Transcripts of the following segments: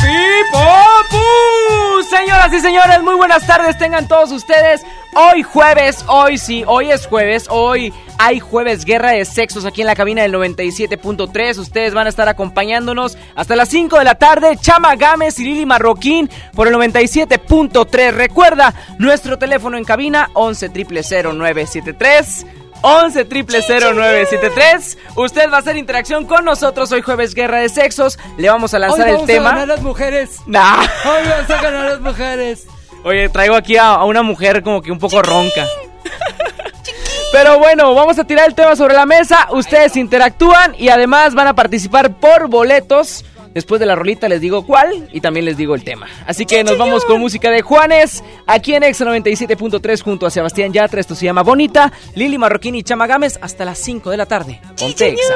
¡Epipopu! Señoras y señores, muy buenas tardes tengan todos ustedes. Hoy jueves, hoy sí, hoy es jueves, hoy hay jueves guerra de sexos aquí en la cabina del 97.3. Ustedes van a estar acompañándonos hasta las 5 de la tarde. Chama Gámez y Lili Marroquín por el 97.3. Recuerda, nuestro teléfono en cabina 11 0973 11 0973 Usted va a hacer interacción con nosotros hoy jueves Guerra de Sexos. Le vamos a lanzar Hoy el vamos tema. A ganar las mujeres. Nah. Hoy vamos a ganar las mujeres. Oye, traigo aquí a, a una mujer como que un poco ronca. Pero bueno, vamos a tirar el tema sobre la mesa. Ustedes interactúan y además van a participar por boletos. Después de la rolita les digo cuál y también les digo el tema. Así que nos vamos con música de Juanes, aquí en Ex 97.3 junto a Sebastián Yatra. Esto se llama Bonita, Lili Marroquín y Chama Gámez hasta las 5 de la tarde. Ponte Exa.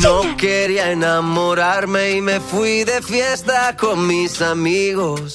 No quería enamorarme y me fui de fiesta con mis amigos.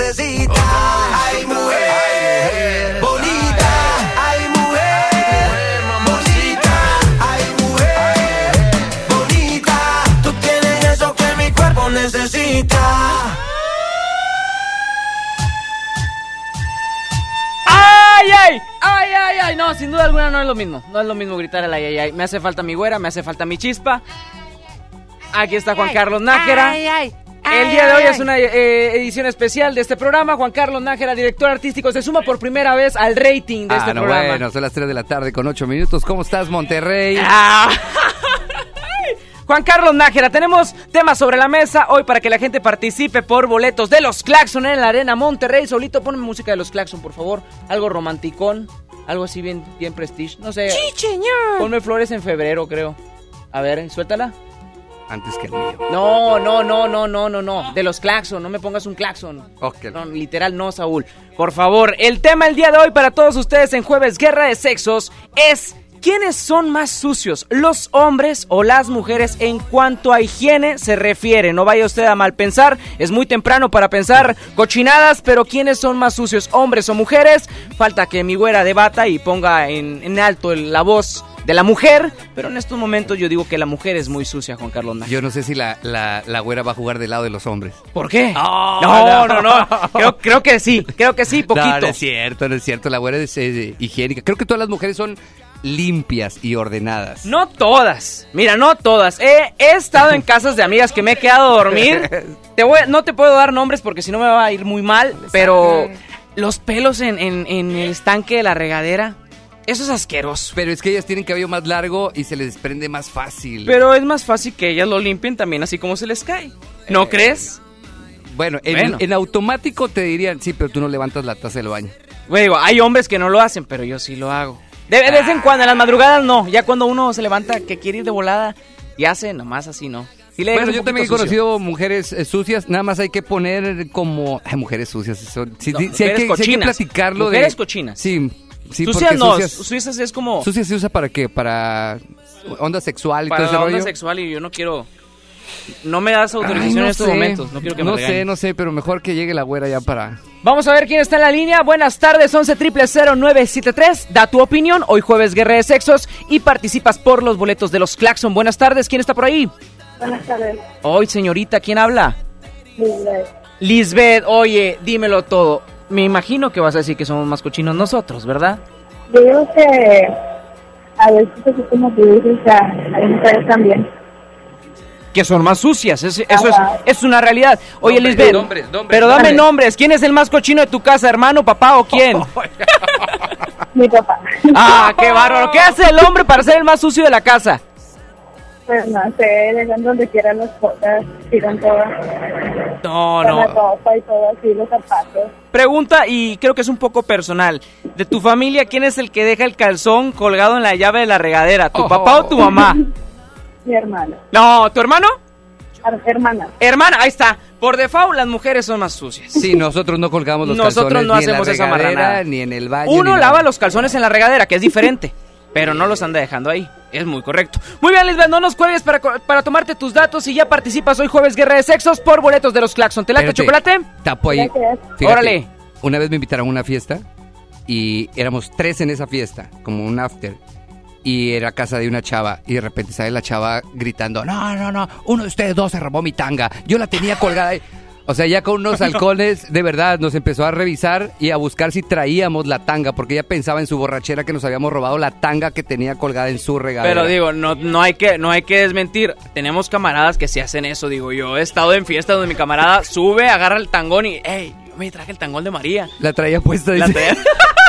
necesita. Ay, mujer bonita. Ay, mujer bonita. Ay, mujer bonita. Tú tienes eso que mi cuerpo necesita. ¡Ay, ay! ¡Ay, ay, ay! No, sin duda alguna no es lo mismo. No es lo mismo gritar el ay, ay, ay. Me hace falta mi güera, me hace falta mi chispa. Aquí está Juan Carlos Nájera. El día de hoy es una eh, edición especial de este programa. Juan Carlos Nájera, director artístico, se suma por primera vez al rating de este ah, no, programa. bueno, son las 3 de la tarde con 8 minutos. ¿Cómo estás, Monterrey? Ah. Juan Carlos Nájera, tenemos temas sobre la mesa hoy para que la gente participe por boletos de los Claxon en la Arena Monterrey. Solito ponme música de los Claxon, por favor. Algo romanticón, algo así bien, bien prestige. No sé. Sí, señor. Ponme flores en febrero, creo. A ver, suéltala. Antes que el mío. No, no, no, no, no, no, no. De los Claxon, no me pongas un Claxon. Ok. No, literal no, Saúl. Por favor, el tema el día de hoy para todos ustedes en Jueves Guerra de Sexos es ¿Quiénes son más sucios, los hombres o las mujeres en cuanto a higiene se refiere? No vaya usted a mal pensar, es muy temprano para pensar cochinadas, pero ¿quiénes son más sucios, hombres o mujeres? Falta que mi güera debata y ponga en, en alto la voz de la mujer, pero en estos momentos yo digo que la mujer es muy sucia, Juan Carlos Naja. Yo no sé si la, la, la güera va a jugar del lado de los hombres. ¿Por qué? No, no, no. no, no. Creo, creo que sí, creo que sí, poquito. No, no es cierto, no es cierto. La güera es eh, higiénica. Creo que todas las mujeres son limpias y ordenadas. No todas. Mira, no todas. He, he estado en casas de amigas que me he quedado a dormir. Te voy- no te puedo dar nombres porque si no me va a ir muy mal, pero los pelos en, en- en el estanque de la regadera, eso es asqueroso. Pero es que ellas tienen cabello más largo y se les desprende más fácil. Pero es más fácil que ellas lo limpien también así como se les cae. ¿No Eh, crees? bueno, en, Bueno. en automático te dirían, sí, pero tú no levantas la taza del baño. Digo, hay hombres que no lo hacen, pero yo sí lo hago. De, vez en cuando, en las madrugadas no. Ya cuando uno se levanta que quiere ir de volada y hace nomás así, ¿no? Le Bueno, yo también he sucio. conocido mujeres eh, sucias, nada más hay que poner como... Ay, mujeres sucias, son, sí, No, sí, sí hay que, sí hay que cochinas. platicarlo Mujeres de... cochinas. Sí, sí, sucias no, sucias, sucias es como sucias se usa para qué, para onda sexual y para todo la ese onda rollo. sexual y yo no quiero... No me das autorización Ay, no en estos sé. momentos, no quiero que me No regañen. sé, no sé, pero mejor que llegue la güera ya para... Vamos a ver quién está en la línea. Buenas tardes, 11 0973. Da tu opinión. Hoy jueves Guerra de Sexos y participas por los boletos de los Claxon. Buenas tardes, ¿quién está por ahí? Buenas tardes. Hoy, señorita, ¿quién habla? Lisbeth. Lisbeth, oye, dímelo todo. Me imagino que vas a decir que somos más cochinos nosotros, ¿verdad? Yo digo que a veces así como tú dices, hay mujeres también. Que son más sucias, es- eso es, es una realidad. Oye, Nombres, Lisbeth, nombres, nombres, pero dame nombres. nombres. ¿Quién es el más cochino de tu casa, hermano, papá o quién? Mi papá. ah, qué bárbaro. ¿Qué hace el hombre para ser el más sucio de la casa? Pues no sé, dejan donde quieran las cosas, tiran todo. No, con La no. ropa y todo así, los zapatos. Pregunta, y creo que es un poco personal. De tu familia, ¿quién es el que deja el calzón colgado en la llave de la regadera? ¿Tu Oh. papá o tu mamá? Mi hermana. No, ¿tu hermano? Her- Hermana. Hermana, ahí está. Por default, las mujeres son más sucias. Sí, nosotros no colgamos los Nosotros calzones no ni en la hacemos esa regadera, marranada. ni en el baño. Uno lava nada. los calzones en la regadera, que es diferente. Pero no los anda dejando ahí. Es muy correcto. Muy bien, Lisbeth, no nos cuelgues para, para tomarte tus datos y ya participas hoy jueves Guerra de Sexos por boletos de los Claxon. ¿Te late chocolate? Tapo ahí. Fíjate, Órale. Una vez me invitaron a una fiesta y éramos tres en esa fiesta, como un after. Y era casa de una chava y de repente sale la chava gritando, no, no, no, uno de ustedes dos se robó mi tanga, yo la tenía colgada ahí. O sea, ya con unos halcones, de verdad, nos empezó a revisar y a buscar si traíamos la tanga, porque ella pensaba en su borrachera que nos habíamos robado la tanga que tenía colgada en su regadera. Pero digo, no, no, hay que, no hay que desmentir. Tenemos camaradas que sí hacen eso, digo yo. He estado en fiestas donde mi camarada sube, agarra el tangón y, hey, yo me traje el tangón de María. La traía puesta, La traía-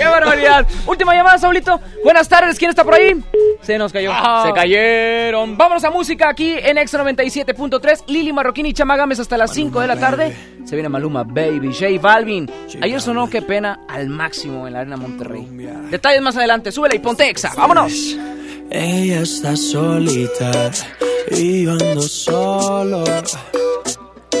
¡Qué barbaridad! Última llamada, Saulito. Buenas tardes, ¿quién está por ahí? Se nos cayó. Ah. Se cayeron. Vámonos a música aquí en Ex 97.3. Lili Marroquín y Chama Gámez hasta las 5 de la tarde. Se viene Maluma Baby, J Balvin. Ayer sonó Qué pena al máximo en la Arena Monterrey. Detalles más adelante. Súbela y ponte exa. ¡Vámonos! Ella está solita y yo ando solo.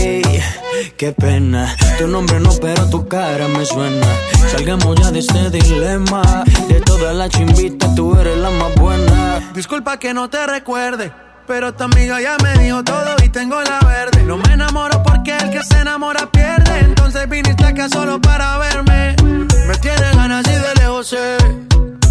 Ey, qué pena. Tu nombre no, pero tu cara me suena. Salgamos ya de este dilema. De todas las chimbitas, tú eres la más buena. Disculpa que no te recuerde. Pero tu amiga ya me dijo todo y tengo la verde. No me enamoro porque el que se enamora pierde. Entonces viniste acá solo para verme. Me tiene ganas y de lejos sé.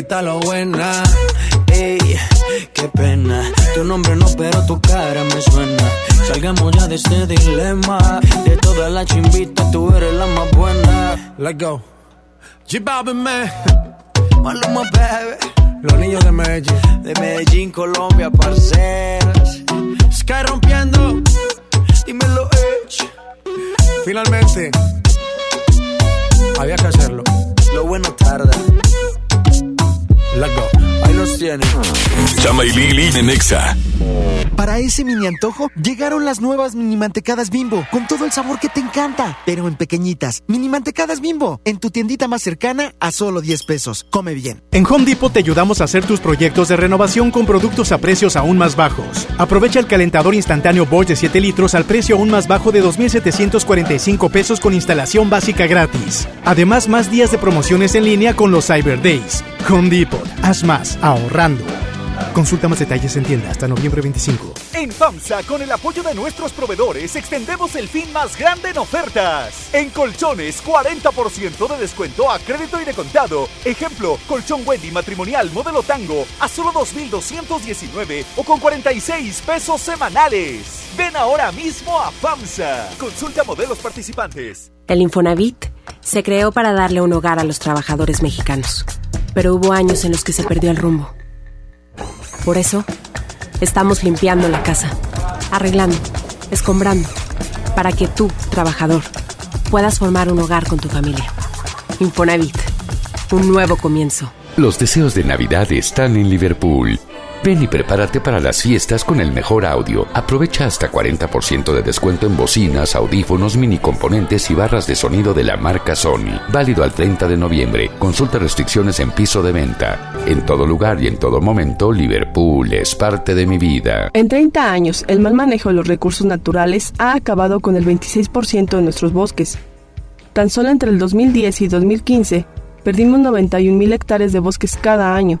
quita lo buena. Ey, qué pena. Tu nombre no, pero tu cara me suena. Salgamos ya de este dilema. De todas las chimbitas, tú eres la más buena. Let's go. G Balvin, man. Maluma, baby. Los niños de Medellín. De Medellín, Colombia, parceras. Sky rompiendo. Dímelo, Edge. Finalmente. Había que hacerlo. Lo bueno tarda. Go. Ahí los. Chama y Lili en Nexa. Para ese mini antojo, llegaron las nuevas mini mantecadas bimbo, con todo el sabor que te encanta, pero en pequeñitas. Mini mantecadas bimbo, en tu tiendita más cercana a solo 10 pesos. Come bien. En Home Depot te ayudamos a hacer tus proyectos de renovación con productos a precios aún más bajos. Aprovecha el calentador instantáneo Bosch de 7 litros al precio aún más bajo de 2,745 pesos con instalación básica gratis. Además, más días de promociones en línea con los Cyber Days. Home Depot, haz más, ahorrando. Consulta más detalles en tienda hasta noviembre 25. En FAMSA, con el apoyo de nuestros proveedores, extendemos el fin más grande en ofertas. En colchones, 40% de descuento a crédito y de contado. Ejemplo, colchón Wendy matrimonial modelo tango a solo 2,219 o con 46 pesos semanales. Ven ahora mismo a FAMSA. Consulta modelos participantes. El Infonavit se creó para darle un hogar a los trabajadores mexicanos, pero hubo años en los que se perdió el rumbo. Por eso, estamos limpiando la casa, arreglando, escombrando, para que tú, trabajador, puedas formar un hogar con tu familia. Infonavit, un nuevo comienzo. Los deseos de Navidad están en Liverpool. Ven y prepárate para las fiestas con el mejor audio. Aprovecha hasta 40% de descuento en bocinas, audífonos, mini componentes y barras de sonido de la marca Sony. Válido al 30 de noviembre. Consulta restricciones en piso de venta. En todo lugar y en todo momento, Liverpool es parte de mi vida. En 30 años, el mal manejo de los recursos naturales ha acabado con el 26% de nuestros bosques. Tan solo entre el 2010 y 2015, perdimos 91.000 hectáreas de bosques cada año.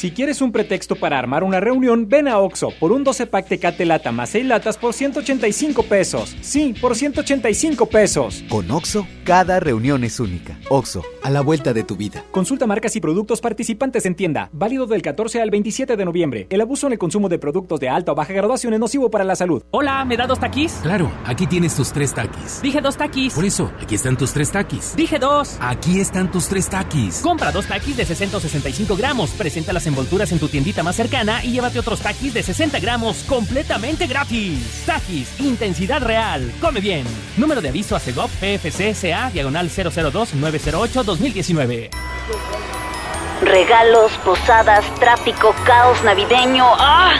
Si quieres un pretexto para armar una reunión, ven a Oxo por un 12 pack Tecate Lata más 6 latas por 185 pesos. Sí, por 185 pesos. Con Oxo, cada reunión es única. Oxo, a la vuelta de tu vida. Consulta marcas y productos participantes en tienda. Válido del 14 al 27 de noviembre. El abuso en el consumo de productos de alta o baja graduación es nocivo para la salud. Hola, ¿me da dos taquis? Claro, aquí tienes tus tres taquis. Dije dos taquis. Por eso, aquí están tus tres taquis. Dije dos. Aquí están tus tres taquis. Compra dos taquis de 665 gramos. Presenta las envolturas en tu tiendita más cercana y llévate otros taquis de 60 gramos completamente gratis. Taquis, intensidad real. Come bien. Número de aviso a CEGOP PFC CA diagonal 002-908-2019. Regalos, posadas, tráfico, caos navideño. ¡Ah!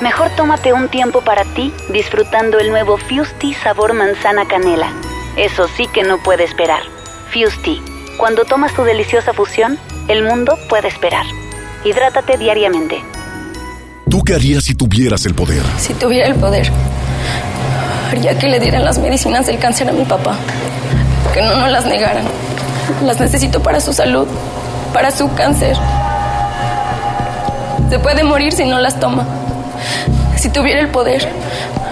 Mejor tómate un tiempo para ti disfrutando el nuevo Fusti sabor manzana canela. Eso sí que no puede esperar. Fusti. Cuando tomas tu deliciosa fusión, el mundo puede esperar. Hidrátate diariamente. ¿Tú qué harías si tuvieras el poder? Si tuviera el poder, haría que le dieran las medicinas del cáncer a mi papá. Que no nos las negaran. Las necesito para su salud, para su cáncer. Se puede morir si no las toma. Si tuviera el poder,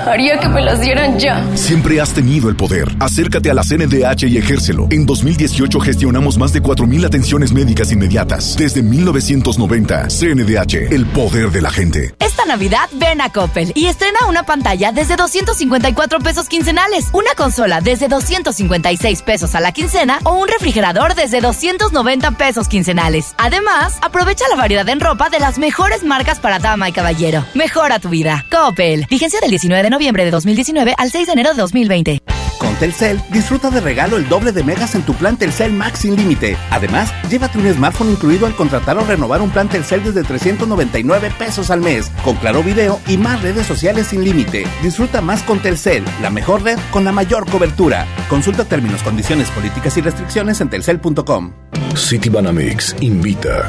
Haría que me las dieran ya. Siempre has tenido el poder. Acércate a la CNDH y ejércelo. En 2018 gestionamos más de 4.000 atenciones médicas inmediatas. Desde 1990, CNDH, el poder de la gente. Esta Navidad ven a Coppel y estrena una pantalla desde 254 pesos quincenales, una consola desde 256 pesos a la quincena o un refrigerador desde 290 pesos quincenales. Además, aprovecha la variedad en ropa de las mejores marcas para dama y caballero. Mejora tu vida. Coppel. Vigencia del 19 de noviembre de 2019 al 6 de enero de 2020. Con Telcel, disfruta de regalo el doble de megas en tu plan Telcel Max sin límite. Además, llévate un smartphone incluido al contratar o renovar un plan Telcel desde 399 pesos al mes, con claro video y más redes sociales sin límite. Disfruta más con Telcel, la mejor red con la mayor cobertura. Consulta términos, condiciones, políticas y restricciones en telcel.com. City Banamix invita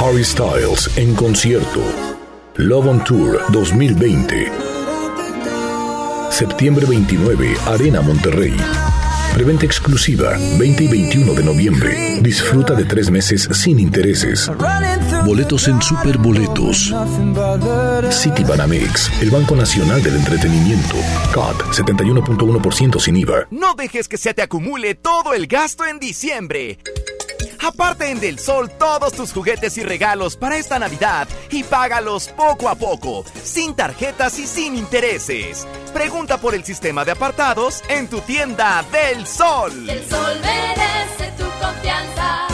Harry Styles en concierto. Love on Tour 2020. Septiembre 29, Arena Monterrey. Preventa exclusiva 20 y 21 de noviembre. Disfruta de tres meses sin intereses. Boletos en Superboletos. City Banamex, el Banco Nacional del Entretenimiento. CAT 71.1% sin IVA. No dejes que se te acumule todo el gasto en diciembre. Aparte en Del Sol todos tus juguetes y regalos para esta Navidad y págalos poco a poco, sin tarjetas y sin intereses. Pregunta por el sistema de apartados en tu tienda Del Sol. El sol merece tu confianza.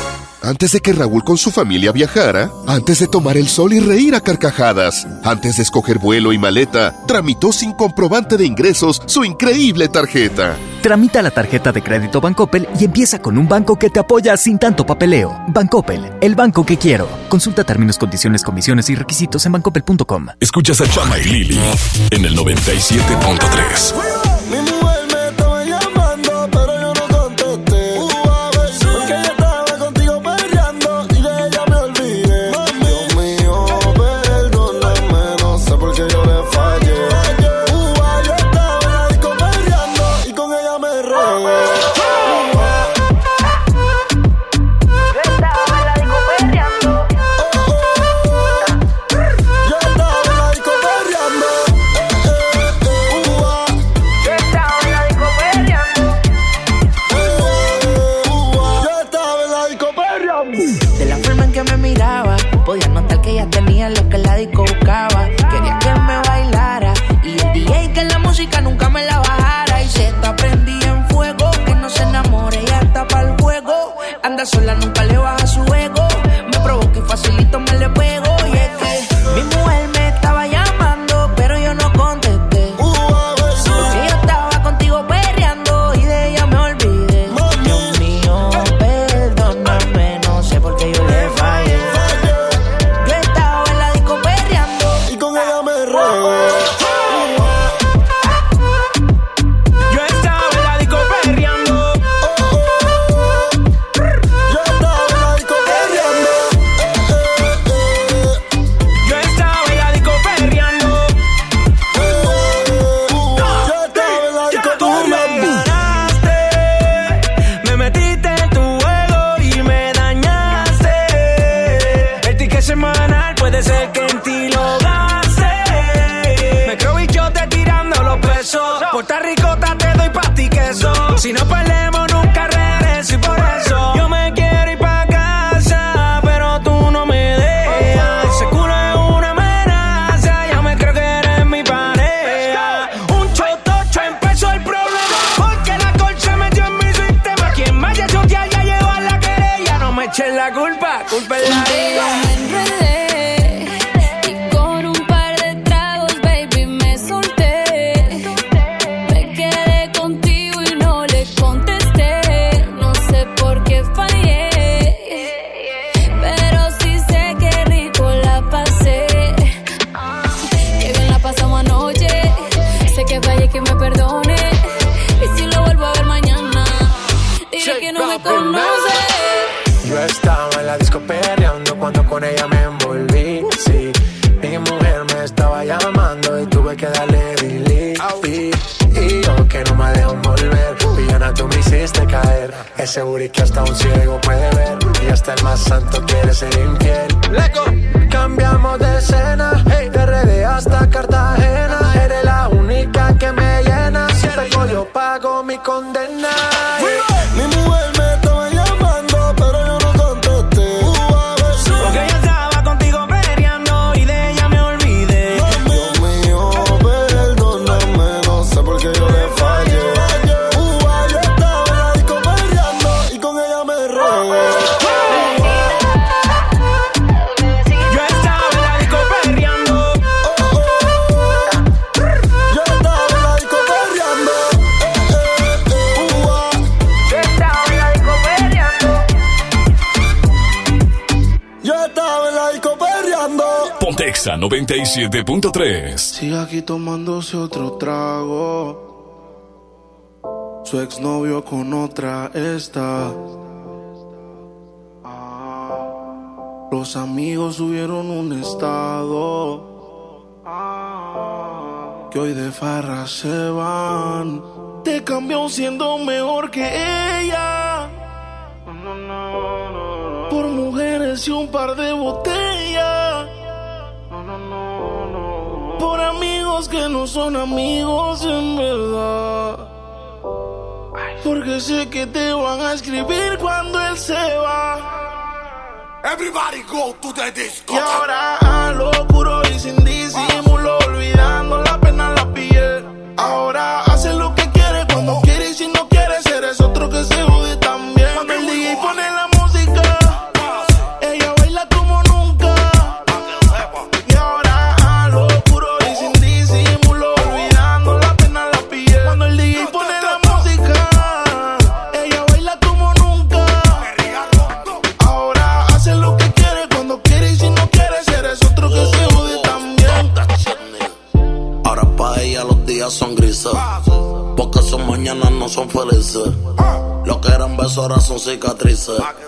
Antes de que Raúl con su familia viajara, antes de tomar el sol y reír a carcajadas, antes de escoger vuelo y maleta, tramitó sin comprobante de ingresos su increíble tarjeta. Tramita la tarjeta de crédito Bancoppel y empieza con un banco que te apoya sin tanto papeleo. Bancoppel, el banco que quiero. Consulta términos, condiciones, comisiones y requisitos en bancoppel.com. Escuchas a Chama y Lili en el 97.3. sola, nunca le baja su ego. Los amigos subieron un estado. Que hoy de farra se van. Te cambió siendo mejor que ella. Por mujeres y un par de botellas. Por amigos que no son amigos en verdad. Porque sé que te van a escribir cuando él se va. Everybody go to the disco. What's?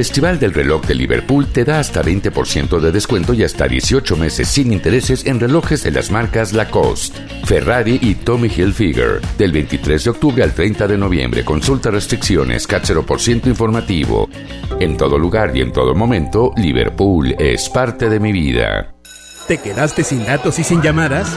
Festival del Reloj de Liverpool te da hasta 20% de descuento y hasta 18 meses sin intereses en relojes de las marcas Lacoste, Ferrari y Tommy Hilfiger. Del 23 de octubre al 30 de noviembre, consulta restricciones, cat 0% informativo. En todo lugar y en todo momento, Liverpool es parte de mi vida. ¿Te quedaste sin datos y sin llamadas?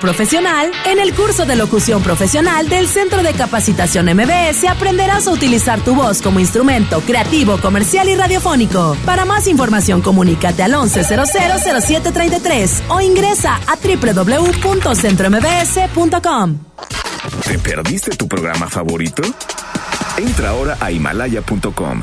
profesional? En el curso de locución profesional del Centro de Capacitación MBS aprenderás a utilizar tu voz como instrumento creativo, comercial y radiofónico. Para más información, comunícate al 11000733 o ingresa a www.centrombs.com. ¿Te perdiste tu programa favorito? Entra ahora a himalaya.com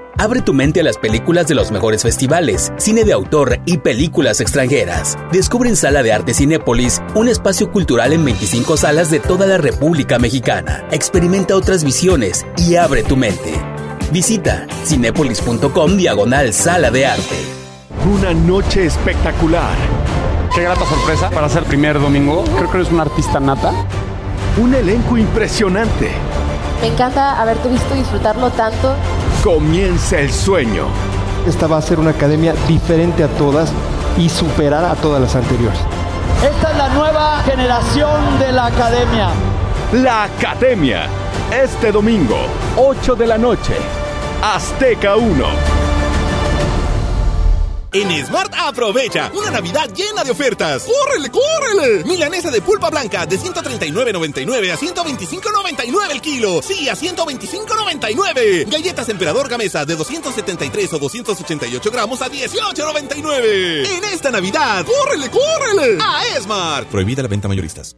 Abre tu mente a las películas de los mejores festivales, cine de autor y películas extranjeras. Descubre en Sala de Arte Cinépolis un espacio cultural en 25 salas de toda la República Mexicana. Experimenta otras visiones y abre tu mente. Visita cinépolis.com diagonal Sala de Arte. Una noche espectacular. Qué grata sorpresa para ser primer domingo. Creo que eres un artista nata. Un elenco impresionante. Me encanta haberte visto disfrutarlo tanto. Comienza el sueño. Esta va a ser una academia diferente a todas y superar a todas las anteriores. Esta es la nueva generación de la academia. La academia. Este domingo, 8 de la noche. Azteca 1. En Smart aprovecha una Navidad llena de ofertas. ¡Córrele, córrele! Milanesa de pulpa blanca de 139.99 a 125.99 el kilo. Sí, a 125.99. Galletas Emperador Gamesa de 273 o 288 gramos a 18.99. En esta Navidad, ¡córrele, córrele! A Smart. Prohibida la venta mayoristas.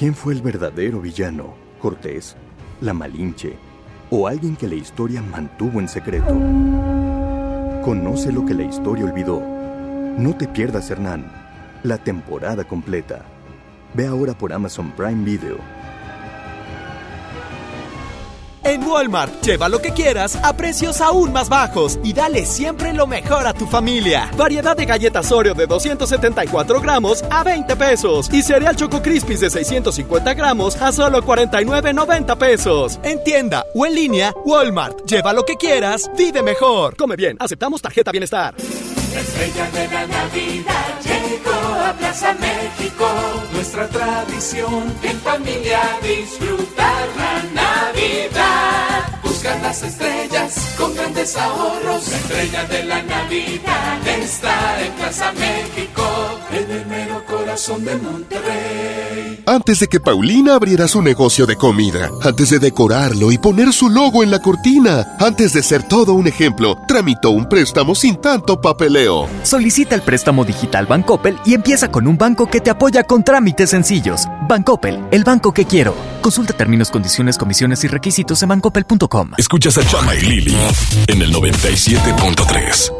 ¿Quién fue el verdadero villano? ¿Cortés? ¿La Malinche? ¿O alguien que la historia mantuvo en secreto? Conoce lo que la historia olvidó. No te pierdas, Hernán. La temporada completa. Ve ahora por Amazon Prime Video. En Walmart, lleva lo que quieras a precios aún más bajos y dale siempre lo mejor a tu familia. Variedad de galletas Oreo de 274 gramos a 20 pesos y cereal Choco Crispies de 650 gramos a solo 49,90 pesos. En tienda o en línea, Walmart, lleva lo que quieras, vive mejor. Come bien, aceptamos tarjeta bienestar. De la Plaza México. Nuestra tradición en familia disfrutar la Navidad. Buscan las estrellas con grandes ahorros. La estrella de la Navidad está en Plaza México, en el mero corazón de Monterrey. Antes de que Paulina abriera su negocio de comida, antes de decorarlo y poner su logo en la cortina, antes de ser todo un ejemplo, tramitó un préstamo sin tanto papeleo. Solicita el préstamo digital Bancoppel y empieza con un banco que te apoya con trámites sencillos. Bancoppel, el banco que quiero. Consulta términos, condiciones, comisiones y requisitos en bancoppel.com. Escuchas a Chama y Lili en el 97.3.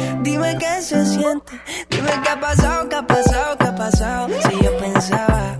Dime qué se siente, dime qué ha pasado, qué ha pasado, qué ha pasado. Si yo pensaba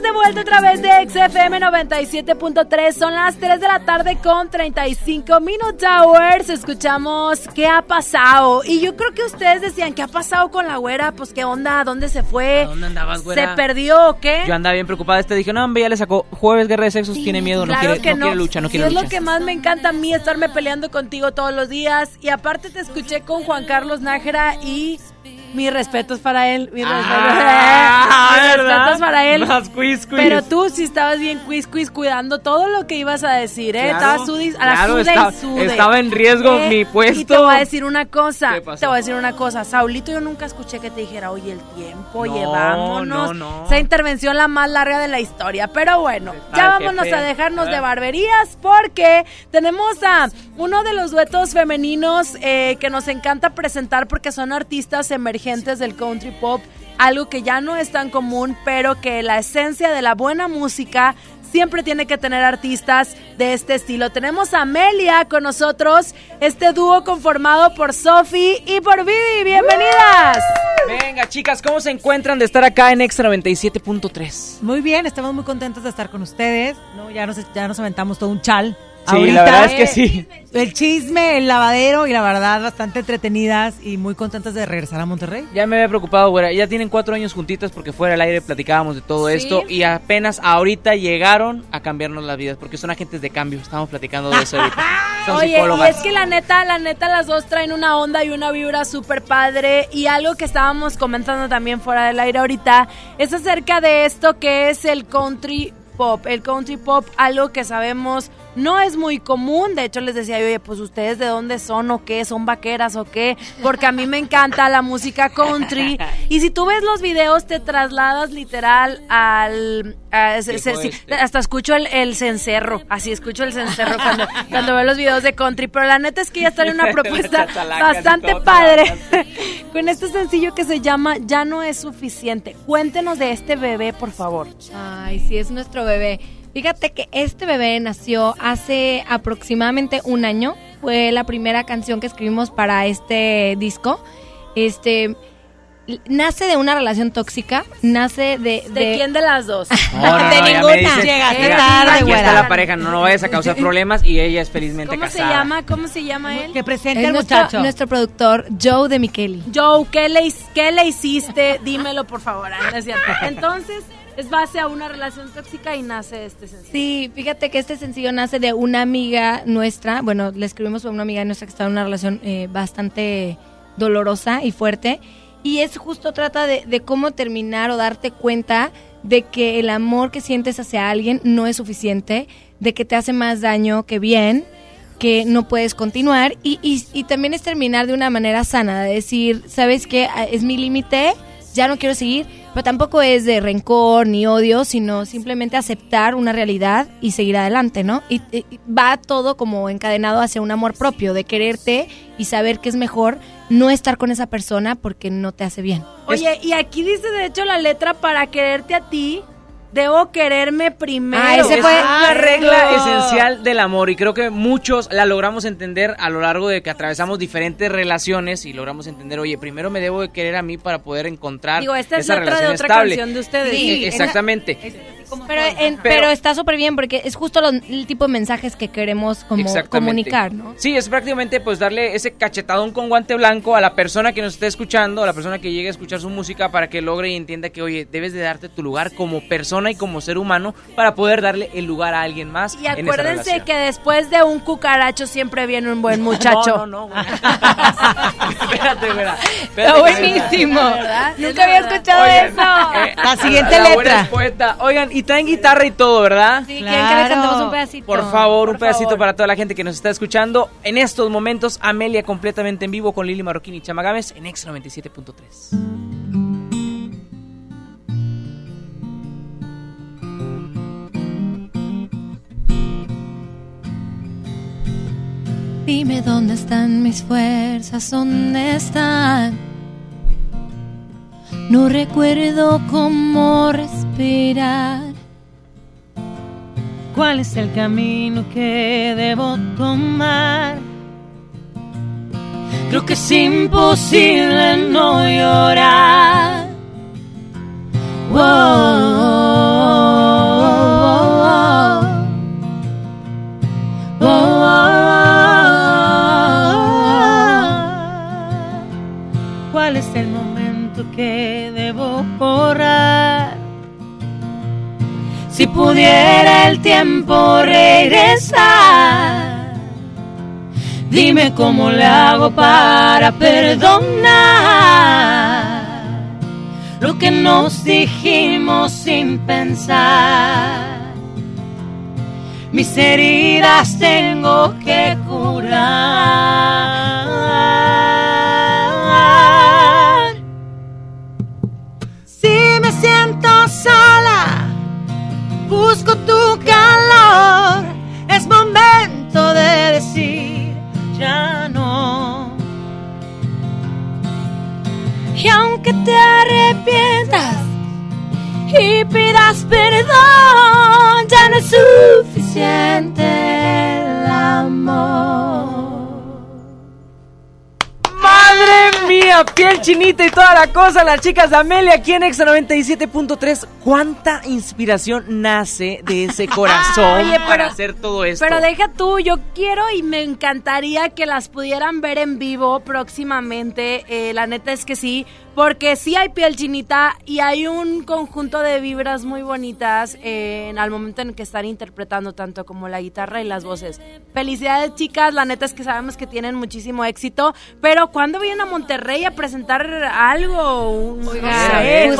Estamos de vuelta otra vez de XFM 97.3. Son las 3 de la tarde con 35 Minute Hours. Escuchamos qué ha pasado. Y yo creo que ustedes decían, ¿qué ha pasado con la güera? Pues qué onda, ¿dónde se fue? ¿Dónde andabas, güera? ¿Se perdió o qué? Yo andaba bien preocupada. Este dije, no, hombre, ya le sacó Jueves Guerra de Sexos, tiene miedo, no, quiere, que no, quiere lucha, no Sí, quiere es lucha. lo que más me encanta a mí, estarme peleando contigo todos los días. Y aparte te escuché con Juan Carlos Nájera y mis respetos para él. Mis Ah, respetos, mis ¿verdad? respetos para él. Más quiz, quiz. Pero tú sí estabas bien quiz, quiz, cuidando todo lo que ibas a decir, ¿eh? Claro. Estabas sudis, a la Claro, sude estaba- y sude. estaba en riesgo mi puesto. Y te voy a decir una cosa, ¿Qué pasó? te voy a decir una cosa. Saulito, yo nunca escuché que te dijera, oye, el tiempo, No, llevámonos. no, no. Esa intervención la más larga de la historia. Pero bueno, ya vámonos a dejarnos de barberías porque tenemos a uno de los duetos femeninos eh, que nos encanta presentar porque son artistas emergentes del country pop, algo que ya no es tan común, pero que la esencia de la buena música siempre tiene que tener artistas de este estilo. Tenemos a Amelia con nosotros, este dúo conformado por Sophie y por Vivi. ¡Bienvenidas! Venga, chicas, ¿cómo se encuentran de estar acá en Extra 97.3? Muy bien, estamos muy contentos de estar con ustedes. ¿no? Ya, nos, ya nos aventamos todo un chal. Sí, Ahorita, la verdad es que sí. El chisme, el lavadero y la verdad bastante entretenidas y muy contentas de regresar a Monterrey. Ya me había preocupado, güera. Ya tienen cuatro años juntitas porque fuera del aire platicábamos de todo Sí. esto y apenas ahorita llegaron a cambiarnos las vidas porque son agentes de cambio. Estamos platicando de eso ahorita. Son Oye, y es que la neta, la neta, las dos traen una onda y una vibra súper padre. Y algo que estábamos comentando también fuera del aire ahorita es acerca de esto que es el country pop. El country pop, algo que sabemos no es muy común. De hecho, les decía, oye, pues ustedes de dónde son o qué, son vaqueras o qué. Porque a mí me encanta la música country. Y si tú ves los videos, te trasladas literal al. a- se- se- sí, hasta escucho el, el cencerro. Así escucho el cencerro cuando, cuando veo los videos de country. Pero la neta es que ya está en una propuesta bastante padre. Con este sencillo que se llama Ya no es suficiente. Cuéntenos de este bebé, por favor. Ay, sí, es nuestro bebé. Fíjate que este bebé nació hace aproximadamente un año. Fue la primera canción que escribimos para este disco. Este nace de una relación tóxica, nace de ¿De quién de las dos? No, no, de ninguna. mira, tarde, Aquí está la pareja, no, no vayas a causar problemas y ella es felizmente ¿Cómo se casada. llama? ¿Cómo se llama él? Que presente Es al nuestro, muchacho. nuestro productor Joe de Micheli. Joe, ¿qué le, ¿qué le hiciste? Dímelo, por favor. Entonces, es base a una relación tóxica y nace este sencillo. Sí, fíjate que este sencillo nace de una amiga nuestra, bueno, le escribimos a una amiga nuestra que estaba en una relación eh, bastante dolorosa y fuerte, y es justo trata de, cómo terminar o darte cuenta de que el amor que sientes hacia alguien no es suficiente, de que te hace más daño que bien, que no puedes continuar, y también es terminar de una manera sana, de decir, ¿sabes qué? Ah, Es mi límite, ya no quiero seguir, pero tampoco es de rencor ni odio, sino simplemente aceptar una realidad y seguir adelante, ¿no? Y, va todo como encadenado hacia un amor propio, de quererte y saber que es mejor no estar con esa persona porque no te hace bien. Oye, y aquí dice de hecho la letra para quererte a ti, debo quererme primero. Ah, ese es fue- una regla esencial del amor y creo que muchos la logramos entender a lo largo de que atravesamos diferentes relaciones y logramos entender, oye, primero me debo de querer a mí para poder encontrar Digo, esta es esa letra de relación otra estable. canción de ustedes. Sí, exactamente. Pero, en- pero, está súper bien porque es justo lo- el tipo de mensajes que queremos como comunicar, ¿no? Sí, es prácticamente pues darle ese cachetadón con guante blanco a la persona que nos esté escuchando, a la persona que llegue a escuchar su música para que logre y entienda que, oye, debes de darte tu lugar como persona y como ser humano para poder darle el lugar a alguien más. Y acuérdense que después de un cucaracho siempre viene un buen muchacho. No, no, no, espérate, güera. Está buenísimo. Nunca había escuchado Oigan, eso. eh, La siguiente la letra. es poeta. Oigan, y traen guitarra y todo, ¿verdad? Sí, quieren que le cantemos un pedacito. Por favor, un pedacito favor. para toda la gente que nos está escuchando. En estos momentos, Amelia completamente en vivo con Lili Marroquín y Chama Gámez en X 97.3. Dime dónde están mis fuerzas, dónde están. No recuerdo cómo respirar. ¿Cuál es el camino que debo tomar? Creo que es imposible no llorar. Wow, wow, wow. ¿Cuál es el momento que debo borrar? Pudiera el tiempo regresar, dime cómo le hago para perdonar lo que nos dijimos sin pensar. Mis heridas tengo que curar. Busco tu calor. Es momento de decir ya no. Y aunque te arrepientas y pidas perdón, ya no es suficiente el amor. ¡Madre mía! Piel chinita y toda la cosa. Las chicas de Amelia aquí en Exa 97.3. ¿Cuánta inspiración nace de ese corazón Oye, pero- para hacer todo esto? Pero deja tú, yo quiero y me encantaría que las pudieran ver en vivo próximamente. Eh, la neta es que sí, porque sí hay piel chinita y hay un conjunto de vibras muy bonitas eh, en- al momento en que están interpretando tanto como la guitarra y las voces. Felicidades chicas, la neta es que sabemos que tienen muchísimo éxito, pero ¿cuándo vienen a Monterrey a presentar algo? Un, no sé?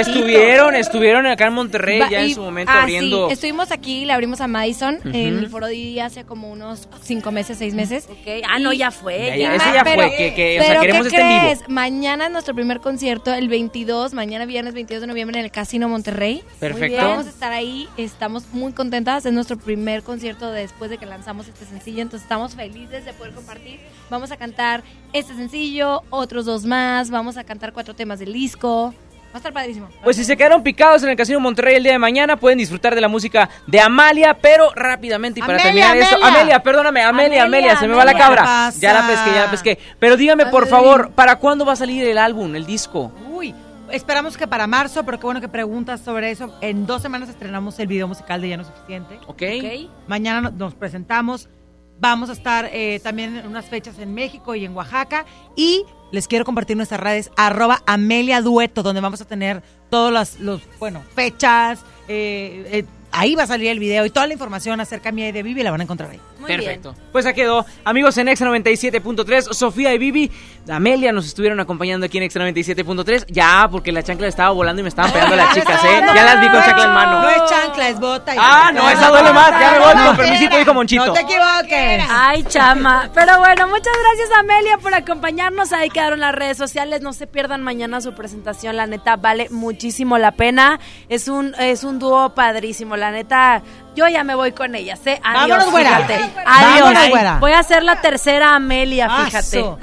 Estuvieron, estuvieron acá en Monterrey Va- ya en su momento ah, abriendo. sí, estuvimos aquí, le abrimos a Madison en el Foro Didi hace como unos cinco meses, seis meses. Ah, no, ya fue. Ya, ya, ese ya pero- fue, que, que, o sea, pero queremos ¿qué este en vivo. Mañana es nuestro primer concierto, el 22, mañana viernes 22 de noviembre en el Casino Monterrey. Perfecto. Vamos a estar ahí, estamos muy contentas, es nuestro primer concierto después de que lanzamos este sencillo, entonces estamos felices de poder compartir. Vamos a cantar este sencillo, otros dos más, vamos a cantar cuatro temas del disco. Va a estar padrísimo. Pues si se quedaron picados en el Casino Monterrey el día de mañana, pueden disfrutar de la música de Amalia, pero rápidamente y para Amelia, terminar esto. Amelia. Amelia, perdóname, Amelia, Amelia, Amelia, se me va la cabra. Ya la pesqué, ya la pesqué. Pero dígame, por favor, ¿para cuándo va a salir el álbum, el disco? Uy, esperamos que para marzo, pero qué bueno que preguntas sobre eso. En dos semanas estrenamos el video musical de Ya No es Suficiente. ¿Ok? Mañana no- nos presentamos. Vamos a estar eh, también en unas fechas en México y en Oaxaca. Y les quiero compartir nuestras redes, arroba Amelia Dueto, donde vamos a tener todas las, los, bueno, fechas. eh, eh, ahí va a salir el video y toda la información acerca mía y de Vivi la van a encontrar ahí. Perfecto. Pues ya quedó. Amigos en Extra 97.3, Sofía y Vivi, Amelia nos estuvieron acompañando aquí en Extra 97.3. Ya, porque la chancla estaba volando y me estaban pegando las chicas, ¿eh? Ya las vi con chancla en mano. No es chancla, es bota. y- Ah, no, esa duele más. Ya me voy con permisito, dijo Monchito. No te equivoques. Ay, chama. Pero bueno, muchas gracias Amelia por acompañarnos. Ahí quedaron las redes sociales. No se pierdan mañana su presentación. La neta vale muchísimo la pena. Es un es un dúo padrísimo. La neta, yo ya me voy con ellas. ¿eh? Adiós, Vámonos, güera. fíjate. Vámonos, Adiós. güera. Voy a hacer la tercera Amelia, fíjate. Aso.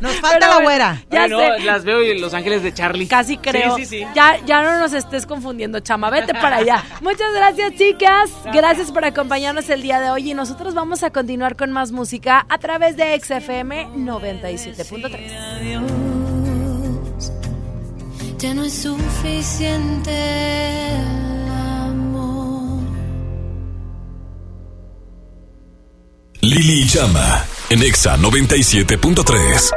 Nos falta la güera. Ya Ay, no, sé. las veo y Los Ángeles de Charlie. Casi creo. Sí, sí, sí. Ya, ya no nos estés confundiendo, chama. Vete para allá. Muchas gracias, chicas. Gracias por acompañarnos el día de hoy. Y nosotros vamos a continuar con más música a través de XFM 97.3. Ya no es suficiente Lili Llama en Exa 97.3.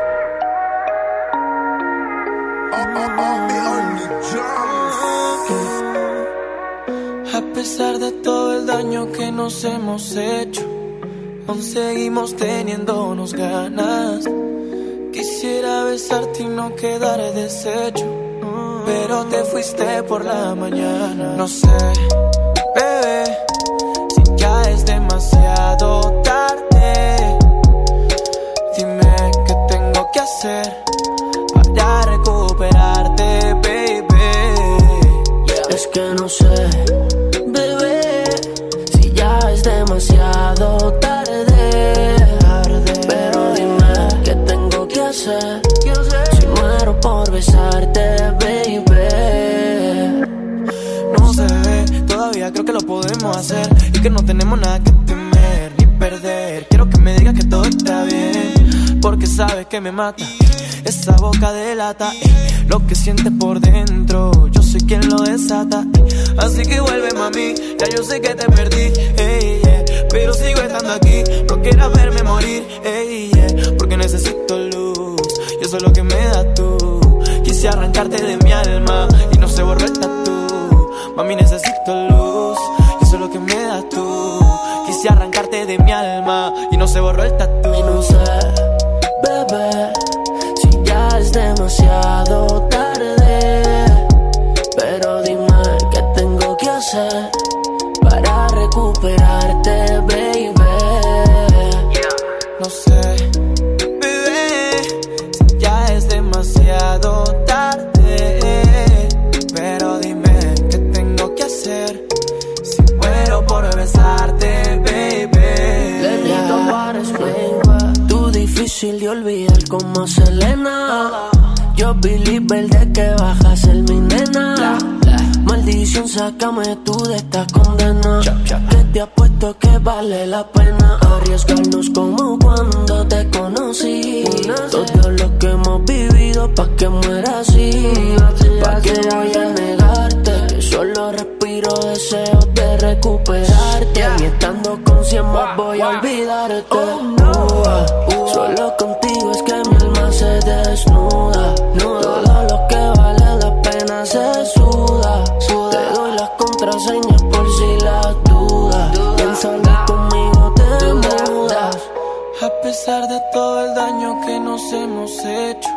A pesar de todo el daño que nos hemos hecho, aún seguimos teniéndonos ganas. Quisiera besarte y no quedar deshecho, pero te fuiste por la mañana. No sé, bebé, ya es demasiado tarde. Dime qué tengo que hacer para recuperarte, baby. Es que no sé, hacer. Y que no tenemos nada que temer ni perder. Quiero que me digas que todo está bien. Porque sabes que me mata. Esa boca delata eh, lo que sientes por dentro. Yo soy quien lo desata. eh. Así que vuelve, mami. Ya yo sé que te perdí. ey, yeah, Pero sigo estando aquí. No quieras verme morir. ey, Porque necesito luz. Y eso es lo que me das tú. Quise arrancarte de mi alma. Y no se borró el tatu. Mami, necesito luz. Y eso es lo que me das tú. Quise arrancarte de mi alma. Y no se borró el tatu. Y no sé, bebé. Si ya es demasiado tarde. Pero dime qué tengo que hacer olvidar como Selena. Yo believer de que bajas el mi nena. Maldición, sácame tú de esta condena. Que te apuesto que vale la pena arriesgarnos como cuando te conocí. Todo lo que hemos vivido pa' que muera así. Pa' que voy a negarte que solo respiro deseos de recuperarte. Y estando con cien más voy a olvidarte. Solo contigo es que mi alma se desnuda. Todo lo que vale la pena se suda. Te doy las contraseñas por si las dudas. Piénsalo conmigo, te mudas. A pesar de todo el daño que nos hemos hecho,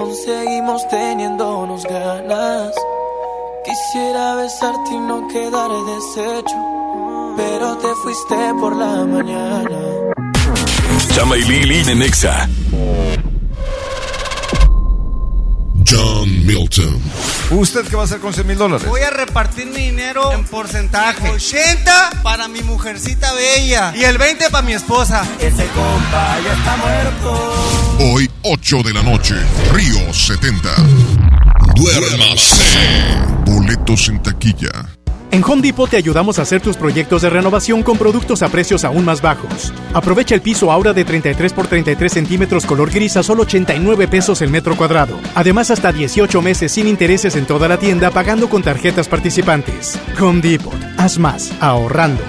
aún seguimos teniéndonos ganas. Quisiera besarte y no quedar deshecho, pero te fuiste por la mañana. Chama y Lili en Exa. John Milton. ¿Usted qué va a hacer con 100 mil dólares? Voy a repartir mi dinero en porcentaje. 80 para mi mujercita bella y el 20 para mi esposa. Ese compa ya está muerto. Hoy, 8 de la noche, Río 70. Duérmase. Boletos en taquilla. En Home Depot te ayudamos a hacer tus proyectos de renovación con productos a precios aún más bajos. Aprovecha el piso Aura de 33 por 33 centímetros color gris a solo 89 pesos el metro cuadrado. Además, hasta 18 meses sin intereses en toda la tienda pagando con tarjetas participantes. Home Depot. Haz más ahorrando.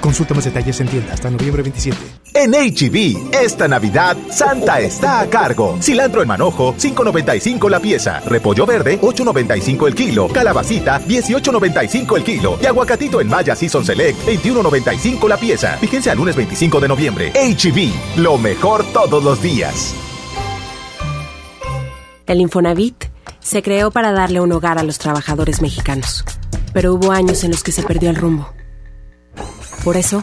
Consulta más detalles en tienda hasta noviembre 27. En HB, esta Navidad, Santa está a cargo. Cilantro en manojo, 5.95 la pieza. Repollo verde, 8.95 el kilo. Calabacita, 18.95 el kilo. Y aguacatito en Maya Season Select, 21.95 la pieza. Fíjense al lunes 25 de noviembre. HB, lo mejor todos los días. El Infonavit se creó para darle un hogar a los trabajadores mexicanos, pero hubo años en los que se perdió el rumbo. Por eso,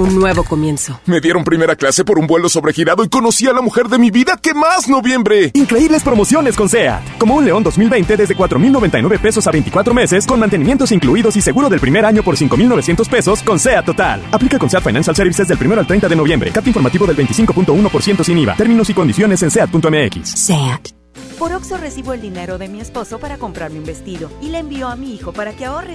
un nuevo comienzo. Me dieron primera clase por un vuelo sobregirado y conocí a la mujer de mi vida. ¿Qué más, noviembre? Increíbles promociones con SEAT. Como un León 2020 desde 4.099 pesos a 24 meses con mantenimientos incluidos y seguro del primer año por 5.900 pesos con SEAT Total. Aplica con SEAT Financial Services del 1 al 30 de noviembre. Cat informativo del 25.1% sin IVA. Términos y condiciones en SEAT.mx. SEAT. Por Oxo recibo el dinero de mi esposo para comprarme un vestido y le envío a mi hijo para que ahorre.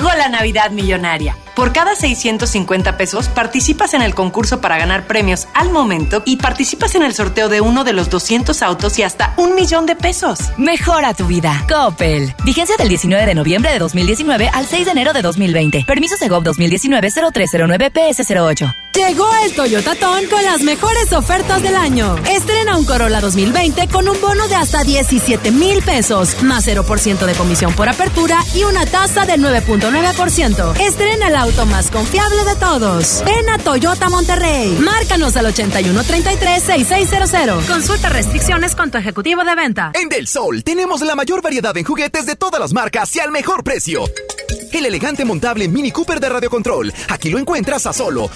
la Navidad Millonaria. Por cada 650 pesos participas en el concurso para ganar premios al momento y participas en el sorteo de uno de los 200 autos y hasta un millón de pesos. Mejora tu vida. Coppel. Vigencia del 19 de noviembre de 2019 al 6 de enero de 2020. Permisos de GOV 2019-0309 PS08. Llegó el Toyota Ton con las mejores ofertas del año. Estrena un Corolla 2020 con un bono de hasta 17 mil pesos, más 0% de comisión por apertura y una tasa del 9.9%. Estrena el auto más confiable de todos. Ven a Toyota Monterrey. Márcanos al 8133-6600. Consulta restricciones con tu ejecutivo de venta. En Del Sol tenemos la mayor variedad en juguetes de todas las marcas y al mejor precio. El elegante montable Mini Cooper de Radio Control. Aquí lo encuentras a solo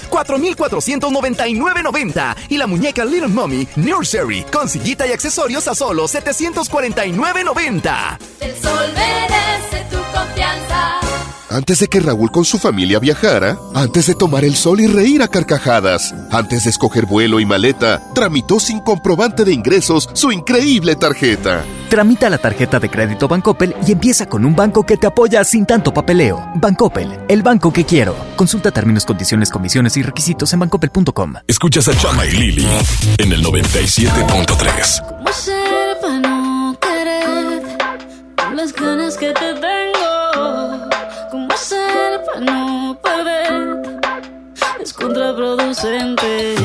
4,499.90. Y la muñeca Little Mommy Nursery con sillita y accesorios a solo 749.90. El sol merece tu confianza. Antes de que Raúl con su familia viajara, antes de tomar el sol y reír a carcajadas, antes de escoger vuelo y maleta, tramitó sin comprobante de ingresos su increíble tarjeta. Tramita la tarjeta de crédito Bancoppel y empieza con un banco que te apoya sin tanto papeleo. Bancoppel, el banco que quiero. Consulta términos, condiciones, comisiones y requisitos en bancoppel.com. Escuchas a Chama y Lili en el 97.3. ¿Cómo ser para no querer con las ganas que te tengo? ¿Cómo ser para no perder? Es contraproducente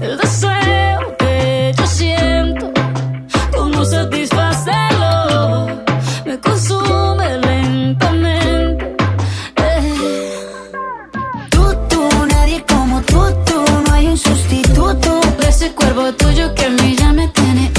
el deseo que yo siento. ¿Cómo satisfacerlo? Me consume lentamente. Eh. Tú, tú, nadie como tú, tú, no hay un sustituto. De ese cuerpo tuyo que a mí ya me tiene.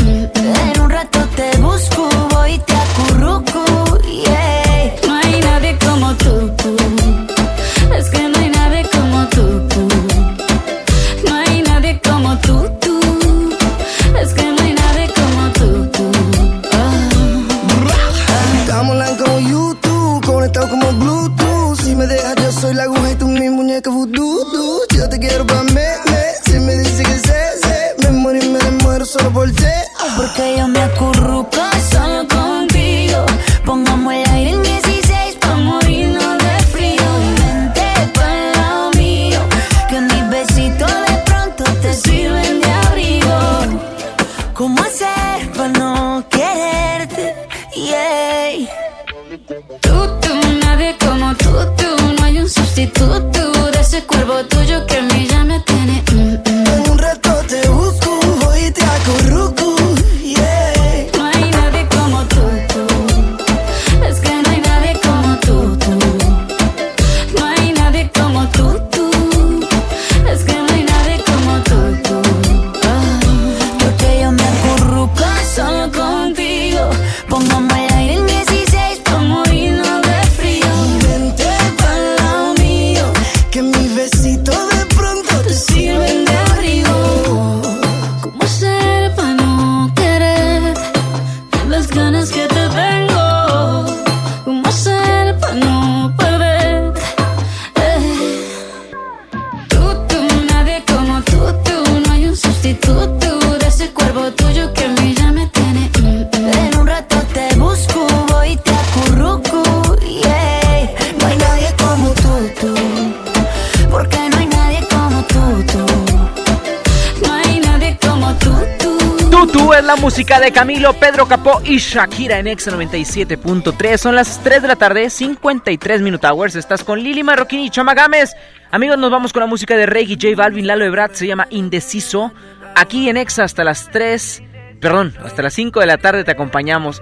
Las ganas música de Camilo, Pedro Capó y Shakira en Exa 97.3. Son las 3 de la tarde, 53 Minute Hours. Estás con Lili Marroquín y Chama Gámez. Amigos, nos vamos con la música de Reggae, J Balvin, Lalo Ebrard. Se llama Indeciso. Aquí en Exa hasta las 3, perdón, hasta las 5 de la tarde te acompañamos.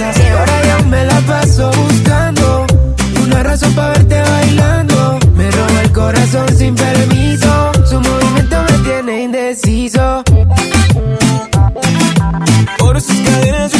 Y ahora yo me la paso buscando una razón para verte bailando. Me roba el corazón sin permiso. Su movimiento me tiene indeciso. Por sus cadenas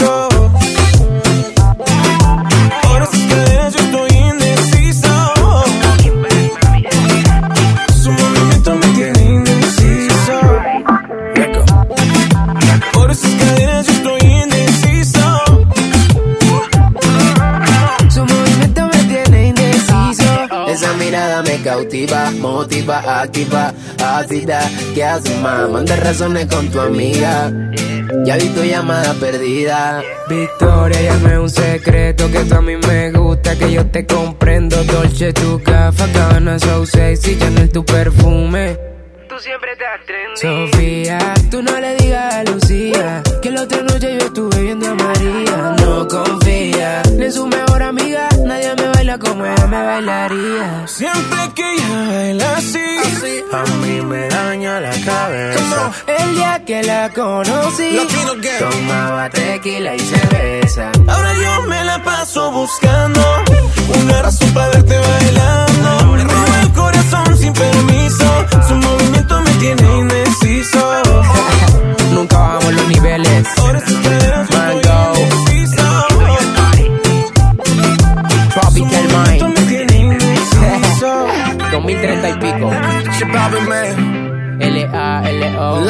indeciso. Cautiva, motiva, activa, ácida. ¿Qué haces, más? Manda razones con tu amiga. Ya vi tu llamada perdida. Victoria, llame un secreto que tú a mí me gusta, que yo te comprendo. Dolce, tu gafa, cabana, so sexy, Chanel, tu perfume. Siempre estás trendy. Sofía, tú no le digas a Lucía que la otra noche yo estuve viendo a María. No confía ni en su mejor amiga, nadie me baila como ella me bailaría. Siempre que ella baila así, A mí me daña la cabeza. El día que la conocí, tomaba tequila y cerveza. ahora yo me la paso buscando una razón para verte bailando. Me roba el corazón sin permiso, su tiene indeciso. Nunca bajamos los niveles. Cadenas yo estoy Mango, me tiene indeciso. 2030 y pico. L-A-L-O.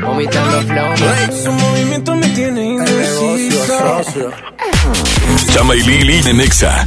Vomitando flow. Su movimiento me tiene indeciso. Chama y Lili en Exa.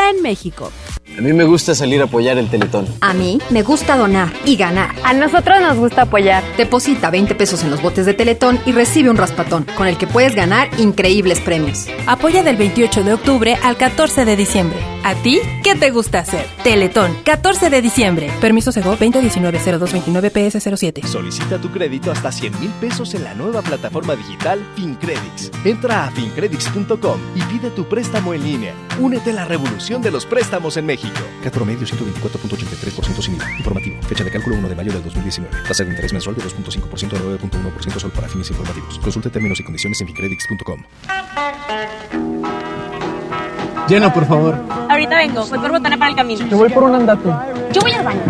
en México. A mí me gusta salir a apoyar el Teletón. A mí me gusta donar y ganar. A nosotros nos gusta apoyar. Deposita 20 pesos en los botes de Teletón y recibe un raspatón, con el que puedes ganar increíbles premios. Apoya del 28 de octubre al 14 de diciembre. ¿A ti qué te gusta hacer? Teletón, 14 de diciembre. Permiso Sego 2019-0229-PS07. Solicita tu crédito hasta 100 mil pesos en la nueva plataforma digital FinCredits. Entra a fincredits.com y pide tu préstamo en línea. Únete a la revolución de los préstamos en México. CAT promedio 124.83% sin IVA. Informativo. Fecha de cálculo 1 de mayo del 2019. Tasa de interés mensual de 2.5% a 9.1% solo para fines informativos. Consulte términos y condiciones en fincredits.com. Llena, por favor. Ahorita vengo. Voy por botana para el camino. Te voy por un andate. Yo voy al baño.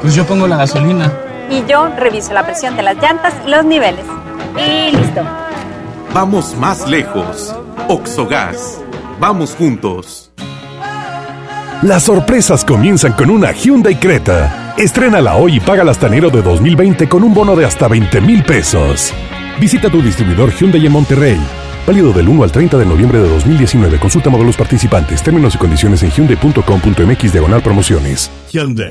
Pues yo pongo la gasolina. Y yo reviso la presión de las llantas y los niveles. Y listo. Vamos más lejos. Oxogas. Vamos juntos. Las sorpresas comienzan con una Hyundai Creta. Estrénala hoy y paga hasta enero de 2020 con un bono de hasta 20 mil pesos. Visita tu distribuidor Hyundai en Monterrey. Válido del 1 al 30 de noviembre de 2019. Consulta módulos participantes, términos y condiciones en hyundai.com.mx diagonal promociones. Hyundai.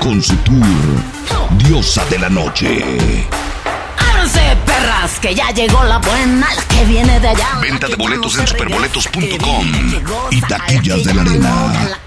Con su tour Diosa de la Noche. ¡Ábranse, perras! Que ya llegó la buena, la que viene de allá. Venta de boletos en superboletos.com y taquillas de la arena.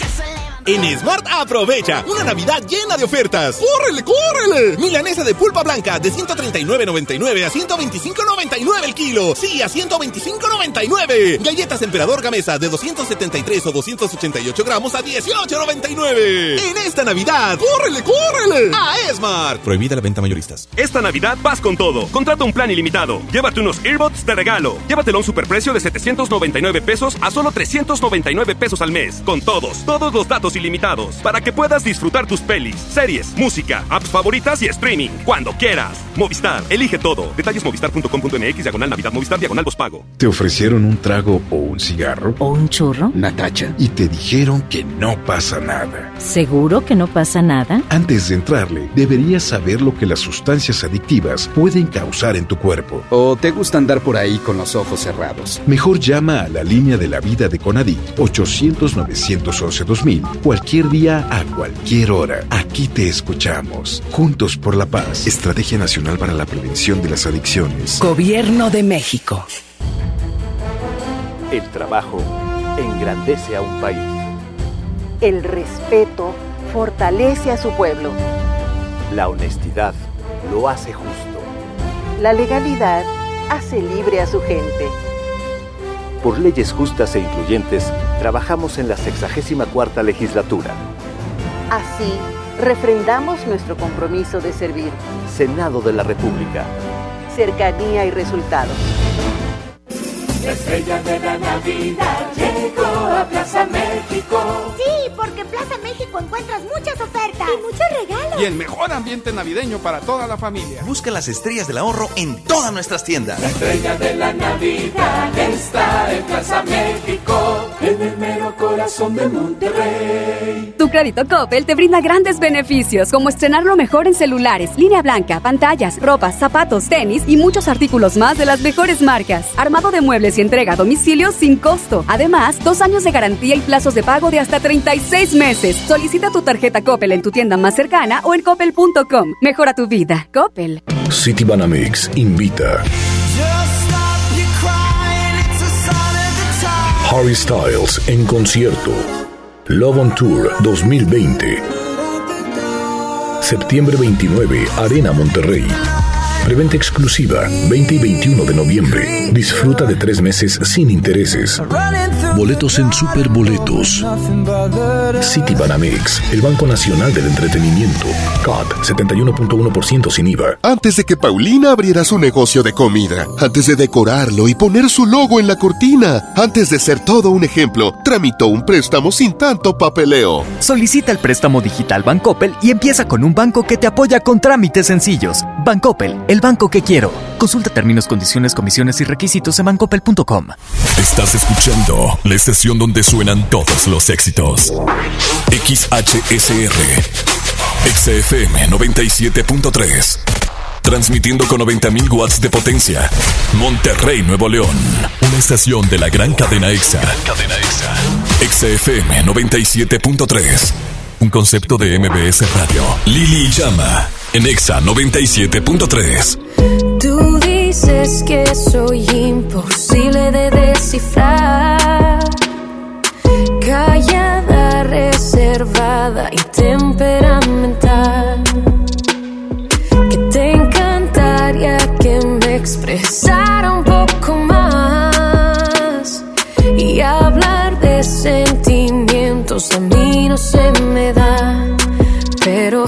En Smart aprovecha una Navidad llena de ofertas. ¡Córrele, córrele! Milanesa de pulpa blanca de 139.99 a 125.99 el kilo. Sí, a 125.99. Galletas Emperador Gamesa de 273 o 288 gramos a 18.99. En esta Navidad, ¡córrele, córrele! A Smart. Prohibida la venta mayoristas. Esta Navidad vas con todo. Contrata un plan ilimitado. Llévate unos earbuds de regalo. Llévatelo a un superprecio de 799 pesos a solo 399 pesos al mes. Con todos, todos los datos ilimitados para que puedas disfrutar tus pelis, series, música, apps favoritas y streaming cuando quieras. Movistar, elige todo. Detalles movistar.com.mx, diagonal Navidad, Movistar, diagonal pago. ¿Te ofrecieron un trago o un cigarro? ¿O un churro? Natacha. Y te dijeron que no pasa nada. ¿Seguro que no pasa nada? Antes de entrarle, deberías saber lo que las sustancias adictivas pueden causar en tu cuerpo. ¿O te gusta andar por ahí con los ojos cerrados? Mejor llama a la línea de la vida de Conadic 800-911-2000 cualquier día a cualquier hora. Aquí te escuchamos. Juntos por la paz. Estrategia Nacional para la Prevención de las Adicciones. Gobierno de México. El trabajo engrandece a un país. El respeto fortalece a su pueblo. La honestidad lo hace justo. La legalidad hace libre a su gente. Por leyes justas e incluyentes, trabajamos en la 64 legislatura. Así, refrendamos nuestro compromiso de servir. Senado de la República. Cercanía y resultados. La estrella de la Navidad llegó a Plaza México. Sí, porque Plaza México encuentras muchas ofertas y muchos regalos. Y el mejor ambiente navideño para toda la familia. Busca las estrellas del ahorro en todas nuestras tiendas. La estrella de la Navidad está en Plaza México, en el mero corazón de Monterrey. Tu crédito Coppel te brinda grandes beneficios, como estrenar lo mejor en celulares, línea blanca, pantallas, ropa, zapatos, tenis y muchos artículos más de las mejores marcas. Armado de muebles y entrega a domicilio sin costo. Además, dos años de garantía y plazos de pago de hasta 36 meses. Solicita tu tarjeta Coppel en tu tienda más cercana o en coppel.com. Mejora tu vida. Coppel. City Banamex invita. Harry Styles en concierto. Love on Tour 2020. Septiembre 29, Arena Monterrey. Preventa exclusiva 20 y 21 de noviembre. Disfruta de tres meses sin intereses. Boletos en Superboletos. City Banamex, el Banco Nacional del Entretenimiento. CAT 71.1% sin IVA. Antes de que Paulina abriera su negocio de comida, antes de decorarlo y poner su logo en la cortina, antes de ser todo un ejemplo, tramitó un préstamo sin tanto papeleo. Solicita el préstamo digital Bancoppel y empieza con un banco que te apoya con trámites sencillos. Bancoppel, el banco que quiero. Consulta términos, condiciones, comisiones y requisitos en bancopel.com. Estás escuchando la estación donde suenan todos los éxitos. XHSR. XFM 97.3. Transmitiendo con 90.000 watts de potencia. Monterrey, Nuevo León. Una estación de la gran cadena EXA. cadena EXA. XFM 97.3. Un concepto de MBS Radio. Lili Llama. En EXA 97.3. Tú dices que soy imposible de descifrar. Callada, reservada y temperamental. Que te encantaría que me expresara un poco más. Y hablar de sentimientos a mí no se me da. Pero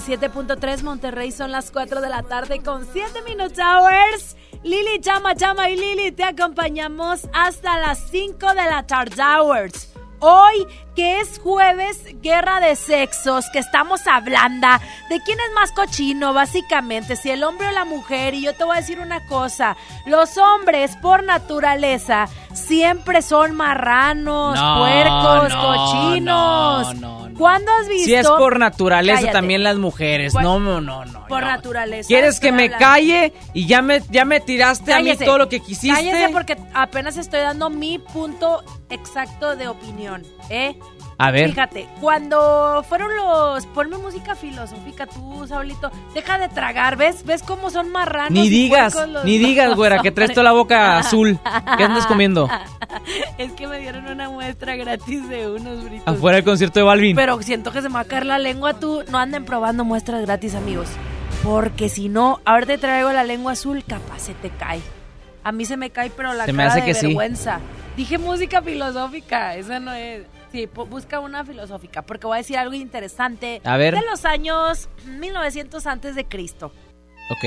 97.3 Monterrey. Son las 4 de la tarde con 7 Minutes Hours. Lili, llama, llama y Lili, te acompañamos hasta las 5 de la tarde hours. Hoy, que es jueves, guerra de sexos, que estamos hablando de quién es más cochino, básicamente, si el hombre o la mujer. Y yo te voy a decir una cosa, los hombres por naturaleza siempre son marranos, puercos, cochinos. No, ¿Cuándo has visto? Si es por naturaleza también las mujeres. No, no, no, no. Por naturaleza. ¿Quieres que me calle y ya me, ya me tiraste a mí todo lo que quisiste? Cállese porque apenas estoy dando mi punto exacto de opinión, ¿eh? A ver. Fíjate, cuando fueron los. Ponme música filosófica tú, Saulito. Deja de tragar, ¿ves? ¿Ves cómo son marranos? Ni digas, ni digas, güera, que traes toda la boca azul. ¿Qué andas comiendo? es que me dieron una muestra gratis de unos britos. Afuera del concierto de Balvin. Pero siento que se me va a caer la lengua. Tú no anden probando muestras gratis, amigos. Porque si no, ahora te traigo la lengua azul, capaz se te cae. A mí se me cae, pero la cara de vergüenza. Dije música filosófica, esa no es. Sí, busca una filosófica, porque voy a decir algo interesante. A ver. De los años 1900 antes de Cristo. Ok.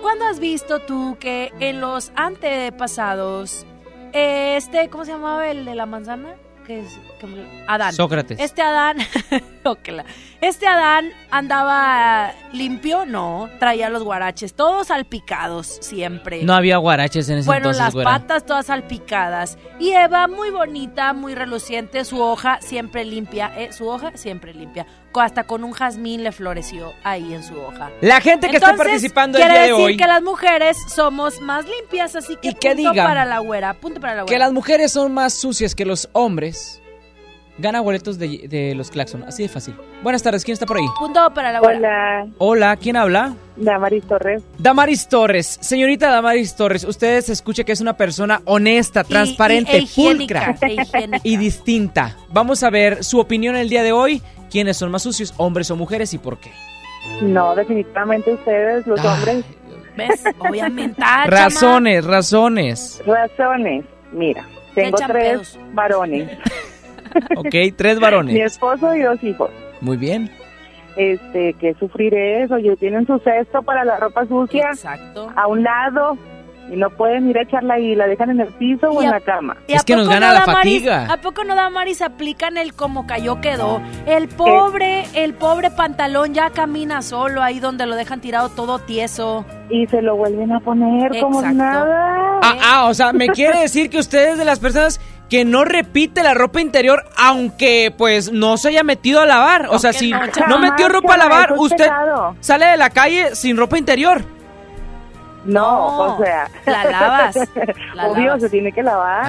¿Cuándo has visto tú que en los antepasados, este, ¿cómo se llamaba el de la manzana? Que es Adán. Sócrates. Este Adán, este Adán andaba limpio, no, traía los guaraches, todos salpicados siempre. No había guaraches en ese bueno, entonces. Bueno, las patas todas salpicadas. Y Eva, muy bonita, muy reluciente, su hoja siempre limpia, eh, su hoja siempre limpia. Hasta con un jazmín le floreció ahí en su hoja. La gente que está participando el día de hoy. que las mujeres somos más limpias, así que y que punto para la güera, punto para la güera. Que las mujeres son más sucias que los hombres gana boletos de, los Claxon. Así de fácil. Buenas tardes, ¿quién está por ahí? Punto para la Hola. Hola, ¿quién habla? Damaris Torres. Damaris Torres. Señorita Damaris Torres, usted se escucha que es una persona honesta, transparente, y, pulcra e y distinta. Vamos a ver su opinión el día de hoy. ¿Quiénes son más sucios, hombres o mujeres y por qué? No, definitivamente ustedes, los hombres. ¿Ves? Obviamente. razones, razones. Razones. Mira, tengo tres varones. ok, tres varones. Mi esposo y dos hijos. Muy bien. Este, que sufrir eso, ellos tienen su cesto para la ropa sucia. Exacto. A un lado y no pueden ir a echarla ahí, la dejan en el piso o en la cama. Es que nos gana la fatiga. ¿A poco no da Maris aplican el como cayó quedó? El pobre, el pobre pantalón ya camina solo ahí donde lo dejan tirado todo tieso. Y se lo vuelven a poner como nada. Ah, ah, o sea, me quiere decir que ustedes de las personas que no repite la ropa interior aunque pues no se haya metido a lavar. O sea, si no, metió ropa a lavar, usted sale de la calle sin ropa interior. No, o sea. La lavas. Obvio, se tiene que lavar.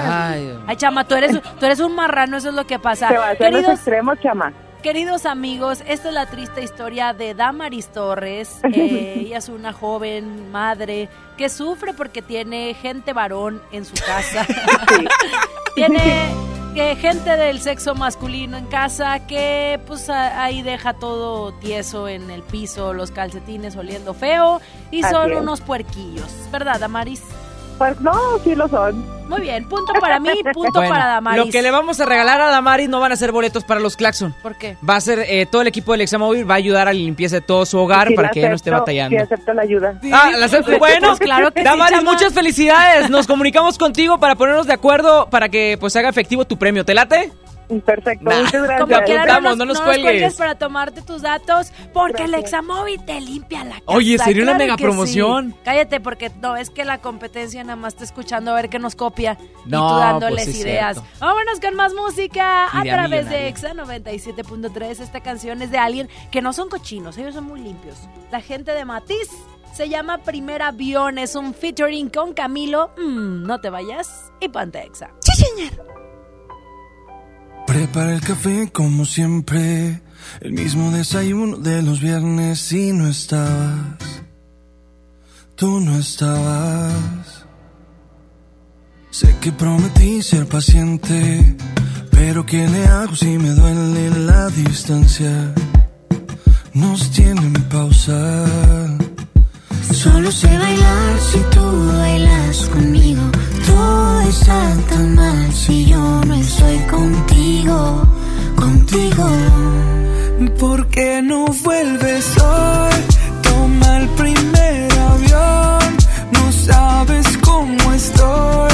Ay, chama, tú eres, tú eres un marrano, eso es lo que pasa. Se va a hacer los extremos, chama. Queridos amigos, esta es la triste historia de Damaris Torres. Eh, ella es una joven madre que sufre porque tiene gente varón en su casa. tiene eh, gente del sexo masculino en casa que pues ahí deja todo tieso en el piso, los calcetines oliendo feo y son unos puerquillos, ¿verdad, Damaris? Pues no, sí lo son. Muy bien, punto para mí, punto para Damaris. Lo que le vamos a regalar a Damaris no van a ser boletos para los Claxon. ¿Por qué? Va a ser eh, todo el equipo del Examóvil va a ayudar a la limpieza de todo su hogar para que ella no esté batallando. Sí, acepto la ayuda. ah, ¿la acepto? Bueno, pues claro que Damaris, muchas felicidades. Nos comunicamos contigo para ponernos de acuerdo para que pues haga efectivo tu premio. ¿Te late? Perfecto, muchas gracias. Como quiera, no, nos, cuelgues. para tomarte tus datos, porque el Examóvil te limpia la casa. Oye, sería una mega promoción. Cállate, porque no, es que la competencia nada más está escuchando a ver qué nos copia y tú dándoles pues ideas. Vámonos con más música a través de Exa 97.3. Esta canción es de alguien que no son cochinos, ellos son muy limpios. La gente de Matiz se llama Primer Avión, es un featuring con Camilo. Mm, no te vayas y ponte Exa. Sí, señor. Prepara el café como siempre, el mismo desayuno de los viernes y no estabas. Tú no estabas. Sé que prometí ser paciente, pero ¿qué le hago si me duele la distancia? Nos tienen pausa. Solo sé bailar si tú bailas conmigo. Todo está tan mal si yo no estoy contigo, contigo. ¿Por qué no vuelves hoy? Toma el primer avión. No sabes cómo estoy,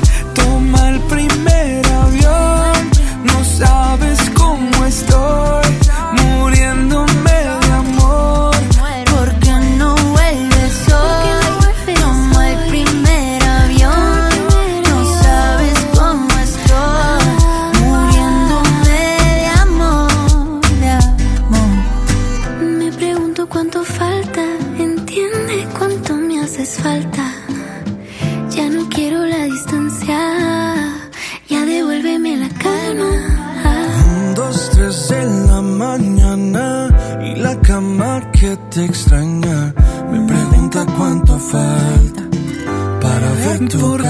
Que te extraña me pregunta cuánto falta para ver tu ¿Por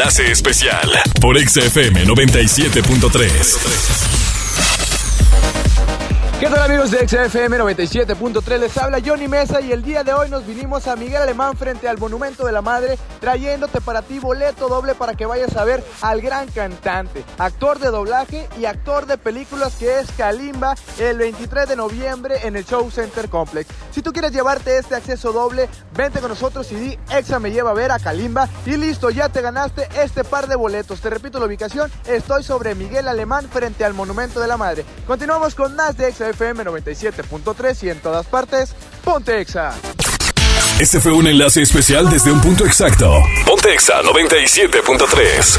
enlace especial por XFM 97.3. ¿Qué tal amigos de XFM 97.3? Les habla Johnny Mesa y el día de hoy nos vinimos a Miguel Alemán frente al Monumento de la Madre trayéndote para ti boleto doble para que vayas a ver al gran cantante, actor de doblaje y actor de películas que es Kalimba el 23 de noviembre en el Show Center Complex. Si tú quieres llevarte este acceso doble, vente con nosotros y di Exa me lleva a ver a Kalimba y listo, ya te ganaste este par de boletos. Te repito la ubicación, estoy sobre Miguel Alemán frente al Monumento de la Madre. Continuamos con más de XFM 97.3 y en todas partes, ponte Exa. Este fue un enlace especial desde un punto exacto. Ponte Exa 97.3.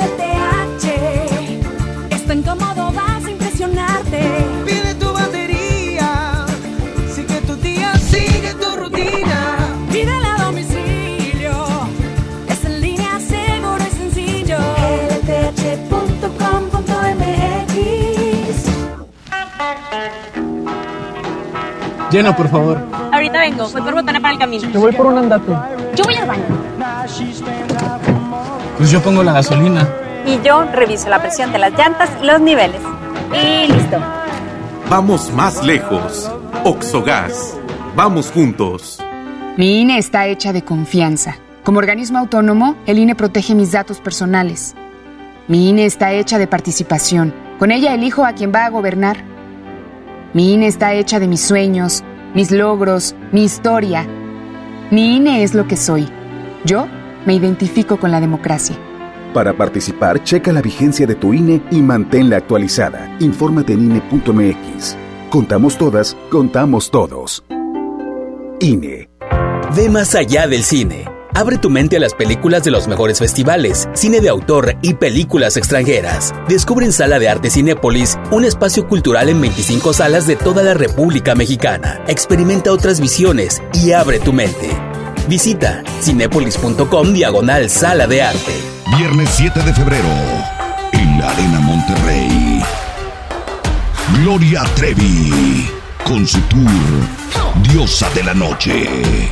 Llena, por favor. Ahorita vengo, voy por botana para el camino. Te voy por un andate. Yo voy al baño. Pues yo pongo la gasolina. Y yo reviso la presión de las llantas y los niveles. Y listo. Vamos más lejos. Oxogas. Vamos juntos. Mi INE está hecha de confianza. Como organismo autónomo, el INE protege mis datos personales. Mi INE está hecha de participación. Con ella elijo a quien va a gobernar. Mi INE está hecha de mis sueños, mis logros, mi historia. Mi INE es lo que soy. Yo me identifico con la democracia. Para participar, checa la vigencia de tu INE y manténla actualizada. Infórmate en INE.mx. Contamos todas, contamos todos. INE. Ve más allá del cine. Abre tu mente a las películas de los mejores festivales, cine de autor y películas extranjeras. Descubre en Sala de Arte Cinépolis un espacio cultural en 25 salas de toda la República Mexicana. Experimenta otras visiones y abre tu mente. Visita cinépolis.com diagonal Sala de Arte. Viernes 7 de febrero, en la Arena Monterrey. Gloria Trevi, con su tour Diosa de la Noche.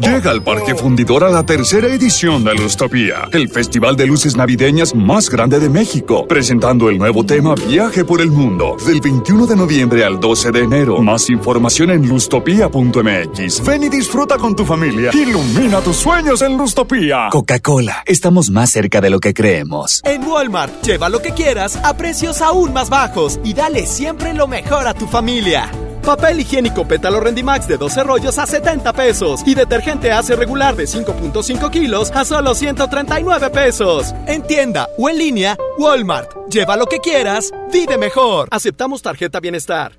Llega al Parque Fundidor a la tercera edición de Lustopía, el festival de luces navideñas más grande de México, presentando el nuevo tema Viaje por el Mundo, del 21 de noviembre al 12 de enero. Más información en lustopía.mx. Ven y disfruta con tu familia. Ilumina tus sueños en Lustopía. Coca-Cola, estamos más cerca de lo que creemos. En Walmart, lleva lo que quieras a precios aún más bajos y dale siempre lo mejor a tu familia. Papel higiénico pétalo Rendimax de 12 rollos a 70 pesos. Y detergente hace regular de 5.5 kilos a solo 139 pesos. En tienda o en línea, Walmart. Lleva lo que quieras, vive mejor. Aceptamos tarjeta bienestar.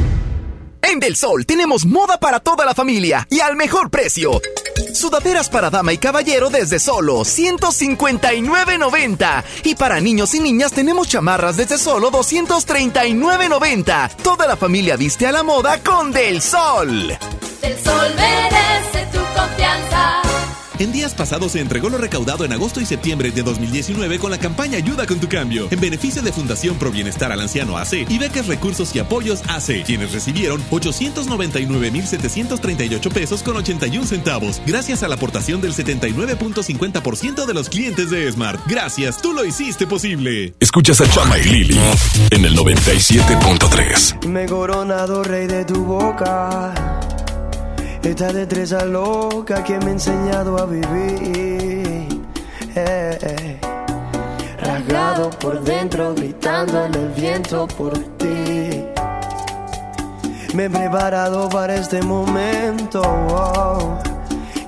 En Del Sol tenemos moda para toda la familia y al mejor precio. Sudaderas para dama y caballero desde solo 159.90. Y para niños y niñas tenemos chamarras desde solo 239.90. Toda la familia viste a la moda con Del Sol. Del Sol. En días pasados se entregó lo recaudado en agosto y septiembre de 2019 con la campaña Ayuda con tu cambio, en beneficio de Fundación Pro Bienestar al Anciano AC y becas Recursos y Apoyos AC, quienes recibieron 899.738 pesos con 81 centavos, gracias a la aportación del 79.50% de los clientes de Smart. Gracias, tú lo hiciste posible. Escuchas a Chama y Lili en el 97.3. Me he coronado rey de tu boca. Esta destreza loca que me ha enseñado a vivir. Eh, eh. Rasgado por dentro, gritando en el viento por ti. Me he preparado para este momento. oh,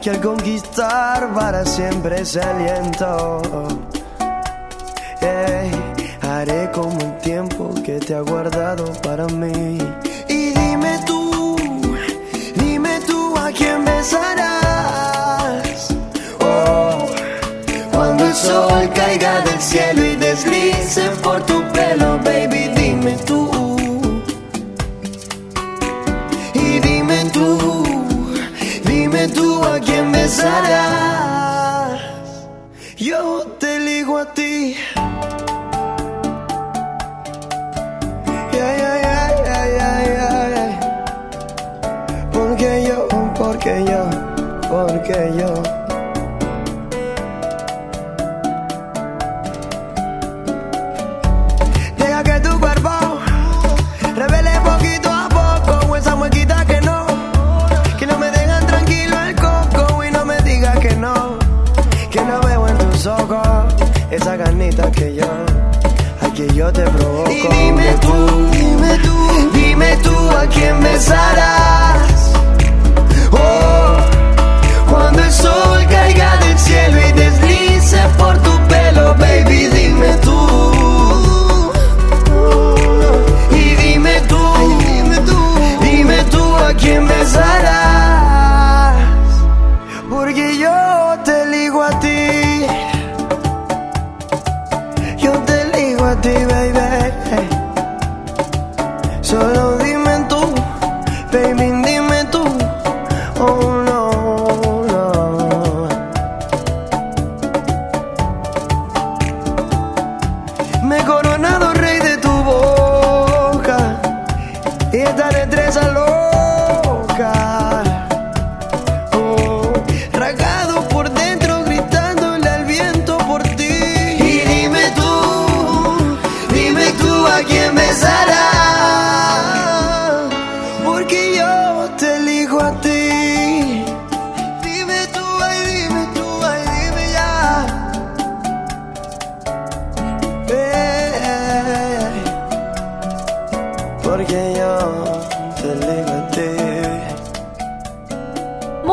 que al conquistar para siempre se aliento. Haré como el tiempo que te ha guardado para mí. Quién besarás. Oh, cuando el sol caiga del cielo y deslice por tu pelo, baby, dime tú. Y dime tú, dime tú a quién besarás. Yo te ligo a ti. Porque yo, porque yo. Deja que tu cuerpo revele poquito a poco esa muequita que no, que no me dejan tranquilo el coco y no me digas que no, que no veo en tus ojos esa ganita que yo, ay que yo te provoco. Y dime tú, dime tú, dime tú a quién besarás.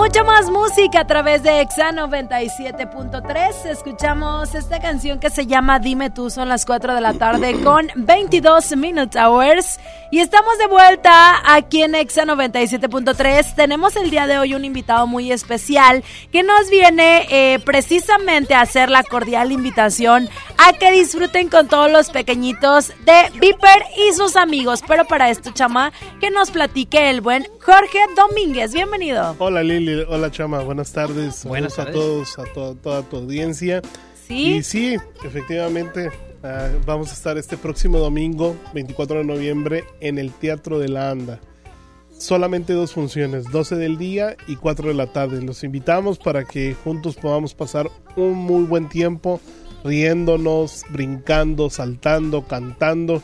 Mucha más música a través de Exa 97.3. Escuchamos esta canción que se llama Dime tú, son las 4 de la tarde con 22 Minute Hours. Y estamos de vuelta aquí en Exa 97.3. Tenemos el día de hoy un invitado muy especial que nos viene eh, precisamente a hacer la cordial invitación a que disfruten con todos los pequeñitos de Viper y sus amigos. Pero para esto, chama, que nos platique el buen Jorge Domínguez. Bienvenido. Hola Lili, hola Chama, buenas tardes. Buenas Saludos tardes. a todos, a to- toda tu audiencia. Sí. Y sí, efectivamente, ah, vamos a estar este próximo domingo, 24 de noviembre, en el Teatro de la Anda. Solamente dos funciones, 12 del día y 4 de la tarde. Los invitamos para que juntos podamos pasar un muy buen tiempo riéndonos, brincando, saltando, cantando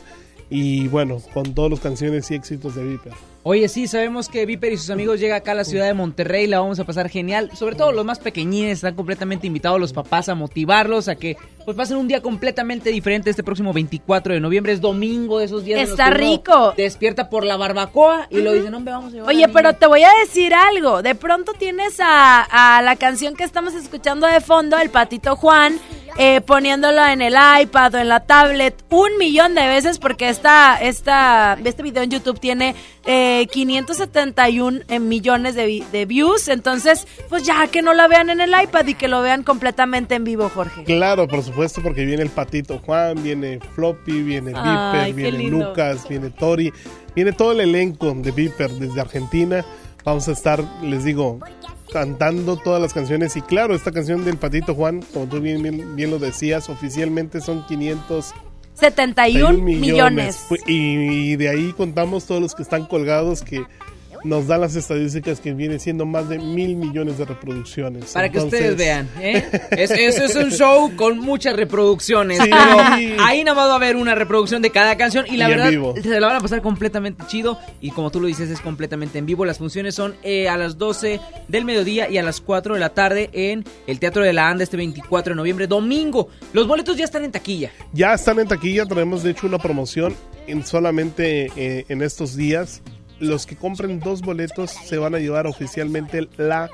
y bueno, con todas las canciones y éxitos de Viper. Oye, sí, sabemos que Viper y sus amigos llega acá a la ciudad de Monterrey, la vamos a pasar genial. Sobre todo los más pequeñines están completamente invitados los papás a motivarlos a que pues pasen un día completamente diferente este próximo 24 de noviembre. Es domingo de esos días. Está rico. Despierta por la barbacoa y lo dicen, hombre, vamos a llevar Oye, pero niño". te voy a decir algo. De pronto tienes a, a la canción que estamos escuchando de fondo, el patito Juan, eh, poniéndolo en el iPad o en la tablet un millón de veces porque esta, esta, este video en YouTube tiene eh, 571 eh, millones de, de views. Entonces, pues ya que no la vean en el iPad y que lo vean completamente en vivo, Jorge. Claro, por supuesto, porque viene el patito Juan, viene Floppy, viene Viper, viene lindo. Lucas, viene Tori, viene todo el elenco de Viper desde Argentina. Vamos a estar, les digo, cantando todas las canciones. Y claro, esta canción del patito Juan, como tú bien, bien, bien lo decías, oficialmente son 500 71 millones. Fu- Y, y de ahí contamos todos los que están colgados que nos dan las estadísticas que viene siendo más de mil millones de reproducciones. Para que ustedes vean, ¿eh? Es, es- es un show con muchas reproducciones. Sí. Pero ahí nada más va a haber una reproducción de cada canción. Y la Y verdad, vivo. se la van a pasar completamente chido. Y como tú lo dices, es completamente en vivo. Las funciones son eh, a las 12 del mediodía y a las 4 de la tarde en el Teatro de la Anda este 24 de noviembre, domingo. Los boletos ya están en taquilla. Ya están en taquilla, tenemos de hecho una promoción en solamente eh, en estos días. Los que compren dos boletos se van a llevar oficialmente la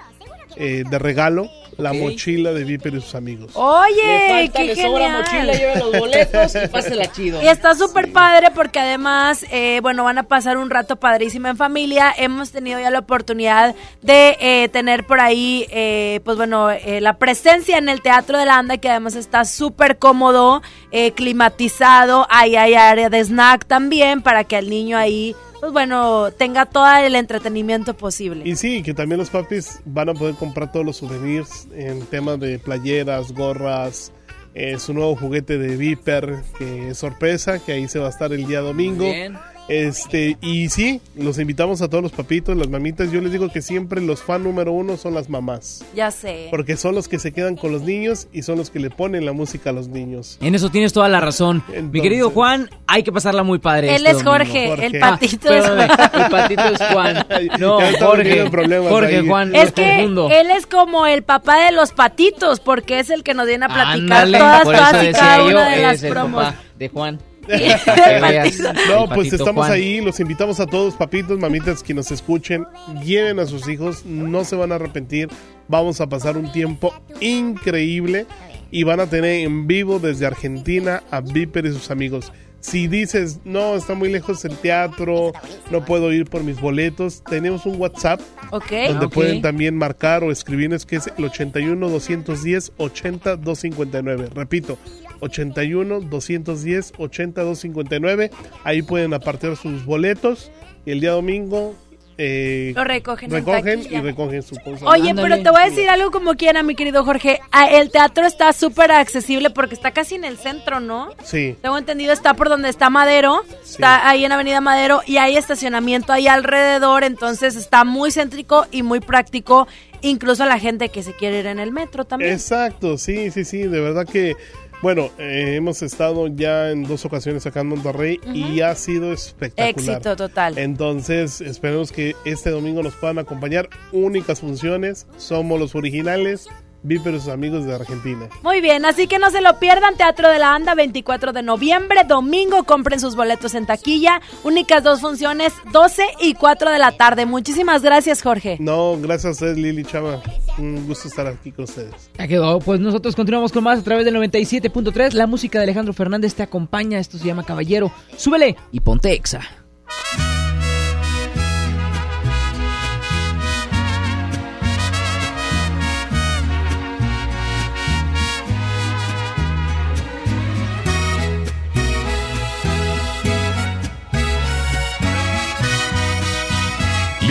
eh, de regalo la mochila de Viper y sus amigos. Oye, Le falta, qué le sobra genial. mochila, lleve los boletos y pásela chido. Y está súper padre porque además, eh, bueno, van a pasar un rato padrísimo en familia. Hemos tenido ya la oportunidad de eh, tener por ahí, eh, pues bueno, eh, la presencia en el Teatro de la Anda, que además está súper cómodo, eh, climatizado. Ahí hay área de snack también para que el niño ahí, pues bueno, tenga todo el entretenimiento posible. Y sí, que también los papis van a poder comprar todos los souvenirs en temas de playeras, gorras, eh, su nuevo juguete de Viper, que es sorpresa, que ahí se va a estar el día domingo. Bien. Este, y sí, los invitamos a todos los papitos, las mamitas. Yo les digo que siempre los fan número uno son las mamás. Ya sé. Porque son los que se quedan con los niños y son los que le ponen la música a los niños. En eso tienes toda la razón. Mi querido Juan, hay que pasarla muy padre. Él este es. Jorge, el patito es perdóname, Juan. El patito es Juan. No, Jorge. Jorge, ahí. Juan, Es que confundo. él es como el papá de los patitos, porque es el que nos viene a platicar Ándale, todas, por eso todas y decía cada yo, una de las es el promos. papá de Juan. No, pues estamos Juan. ahí, los invitamos a todos, papitos, mamitas, que nos escuchen, lleven a sus hijos, no se van a arrepentir, vamos a pasar un tiempo increíble y van a tener en vivo desde Argentina a Viper y sus amigos. Si dices, no, está muy lejos el teatro, no puedo ir por mis boletos, tenemos un WhatsApp Ok. donde Ah, ok. pueden también marcar o escribirnos que es el 81 210 80 259. Repito, 81 210 80 259. Ahí pueden apartar sus boletos y el día domingo eh, Lo recogen en recogen y recogen su cosa. Oye, pero te voy a decir algo como quiera, mi querido Jorge. Ah, El teatro está súper accesible porque está casi en el centro, ¿no? Sí. Tengo entendido, está por donde está Madero, está ahí en Avenida Madero y hay estacionamiento ahí alrededor, entonces está muy céntrico y muy práctico, incluso a la gente que se quiere ir en el metro también. Exacto, sí, sí, sí, de verdad que, bueno, eh, hemos estado ya en dos ocasiones acá en Monterrey y ha sido espectacular. Éxito total. Entonces, esperemos que este domingo nos puedan acompañar. Únicas funciones, somos los originales, Viper y sus amigos de Argentina. Muy bien, así que no se lo pierdan, Teatro de la Anda, 24 de noviembre, domingo, compren sus boletos en taquilla, únicas dos funciones, 12 y 4 de la tarde. Muchísimas gracias, Jorge. No, gracias a ustedes, Lili Chava. Un gusto estar aquí con ustedes. Ya quedó, pues nosotros continuamos con más a través del 97.3. La música de Alejandro Fernández te acompaña, esto se llama Caballero. Súbele y ponte exa.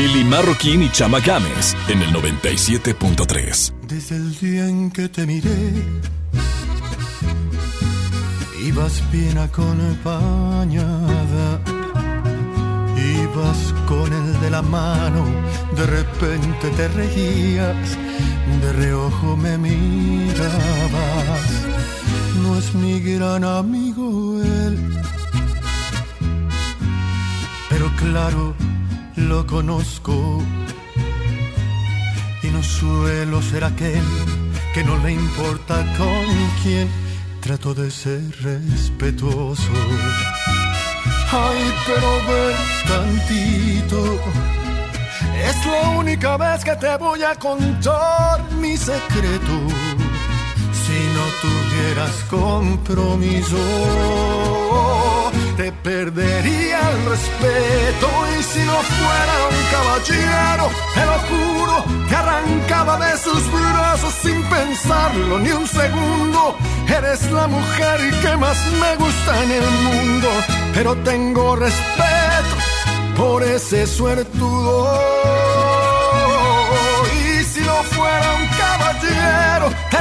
Lili Marroquín y Chama Games en el 97.3. Desde el día en que te miré, ibas bien acompañada. Ibas con el de la mano, de repente te reías, de reojo me mirabas. No es mi gran amigo él, pero claro, lo conozco y no suelo ser aquel que no le importa con quién trato de ser respetuoso. Ay, pero ven tantito. Es la única vez que te voy a contar mi secreto. Si no tuvieras compromiso, te perdería el respeto. Y si no fuera un caballero, te lo juro, te arrancaba de sus brazos sin pensarlo ni un segundo. Eres la mujer que más me gusta en el mundo, pero tengo respeto por ese suertudo. Y si no fuera un caballero,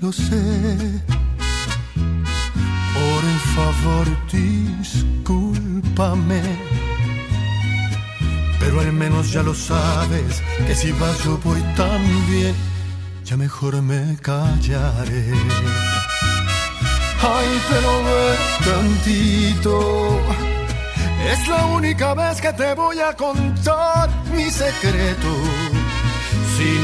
lo sé. Por favor, discúlpame. Pero al menos ya lo sabes, que si vas yo voy también. Ya mejor me callaré. Ay, pero ve tantito. Es la única vez que te voy a contar mi secreto.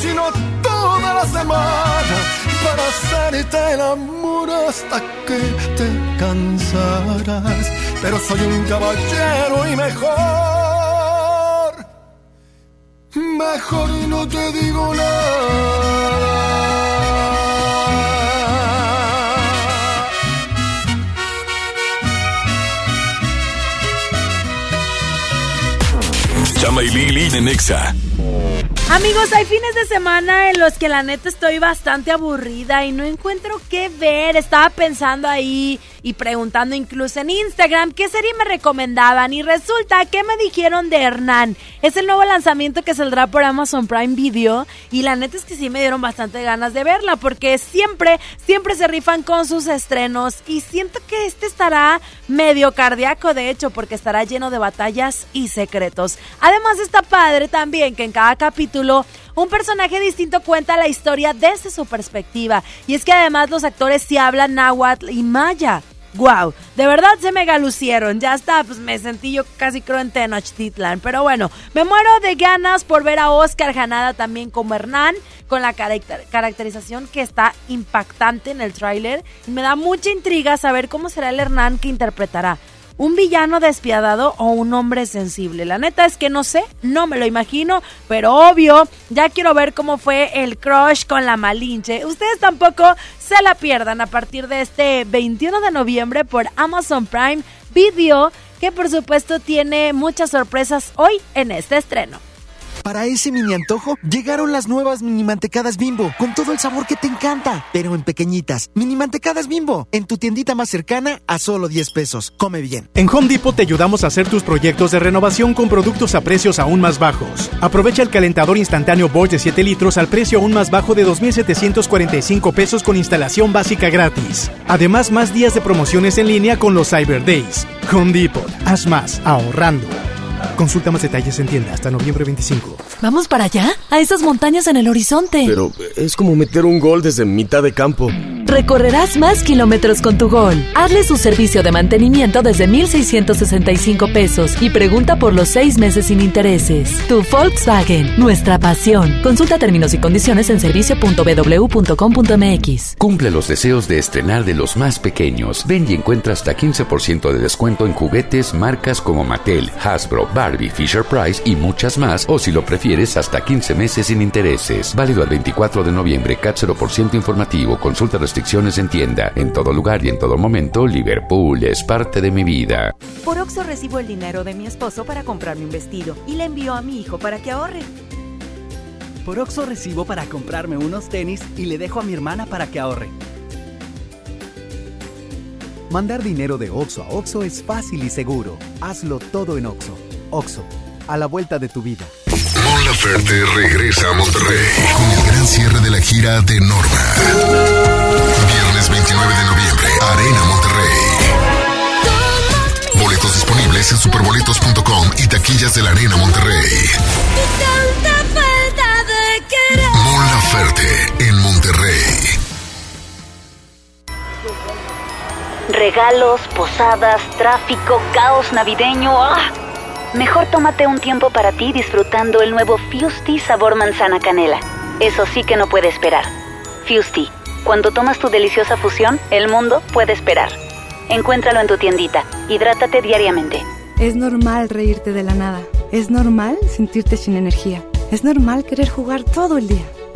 Sino toda la semana para hacerte el amor hasta que te cansarás. Pero soy un caballero y mejor, mejor no te digo nada. Chama y Lili en Nexa. Amigos, hay fines de semana en los que la neta estoy bastante aburrida y no encuentro qué ver. Estaba pensando ahí y preguntando incluso en Instagram qué serie me recomendaban y resulta que me dijeron de Hernán. Es el nuevo lanzamiento que saldrá por Amazon Prime Video y la neta es que sí me dieron bastante ganas de verla porque siempre, siempre se rifan con sus estrenos y siento que este estará medio cardíaco de hecho porque estará lleno de batallas y secretos. Además está padre también que en cada capítulo un personaje distinto cuenta la historia desde su perspectiva. Y es que además los actores sí hablan náhuatl y maya. Wow, de verdad se me galucieron. Ya está, pues me sentí yo casi creo en Tenochtitlan. Pero bueno, me muero de ganas por ver a Oscar Janada también como Hernán, con la caracter- caracterización que está impactante en el tráiler. Y me da mucha intriga saber cómo será el Hernán que interpretará. ¿Un villano despiadado o un hombre sensible? La neta es que no sé, no me lo imagino, pero obvio, ya quiero ver cómo fue el crush con la Malinche. Ustedes tampoco se la pierdan a partir de este 21 de noviembre por Amazon Prime Video, que por supuesto tiene muchas sorpresas hoy en este estreno. Para ese mini antojo, llegaron las nuevas mini mantecadas bimbo, con todo el sabor que te encanta, pero en pequeñitas. Mini mantecadas bimbo, en tu tiendita más cercana a solo 10 pesos. Come bien. En Home Depot te ayudamos a hacer tus proyectos de renovación con productos a precios aún más bajos. Aprovecha el calentador instantáneo Bosch de 7 litros al precio aún más bajo de 2.745 pesos con instalación básica gratis. Además, más días de promociones en línea con los Cyber Days. Home Depot, haz más, ahorrando. Consulta más detalles en tienda hasta noviembre 25. ¿Vamos para allá? A esas montañas en el horizonte. Pero es como meter un gol desde mitad de campo. Recorrerás más kilómetros con tu gol. Hazle su servicio de mantenimiento desde 1,665 pesos y pregunta por los seis meses sin intereses. Tu Volkswagen, nuestra pasión. Consulta términos y condiciones en servicio.bw.com.mx. Cumple los deseos de estrenar de los más pequeños. Ven y encuentra hasta 15% de descuento en juguetes marcas como Mattel, Hasbro, Barbie, Fisher Price y muchas más, o si lo prefieres, hasta 15 meses sin intereses. Válido al 24 de noviembre, CAT 0% informativo. Consulta restricciones en tienda. En todo lugar y en todo momento, Liverpool es parte de mi vida. Por Oxo recibo el dinero de mi esposo para comprarme un vestido y le envío a mi hijo para que ahorre. Por Oxo recibo para comprarme unos tenis y le dejo a mi hermana para que ahorre. Mandar dinero de Oxo a Oxo es fácil y seguro. Hazlo todo en Oxo. Oxo, a la vuelta de tu vida. Mon Laferte regresa a Monterrey con el gran cierre de la gira de Norma. Viernes 29 de noviembre, Arena Monterrey. Boletos disponibles en superboletos.com y taquillas de la Arena Monterrey. Mon Laferte en Monterrey. Regalos, posadas, tráfico, caos navideño. ¡Ah! Mejor tómate un tiempo para ti disfrutando el nuevo Fusti sabor manzana canela. Eso sí que no puede esperar. Fusti, cuando tomas tu deliciosa fusión, el mundo puede esperar. Encuéntralo en tu tiendita. Hidrátate diariamente. Es normal reírte de la nada. Es normal sentirte sin energía. Es normal querer jugar todo el día.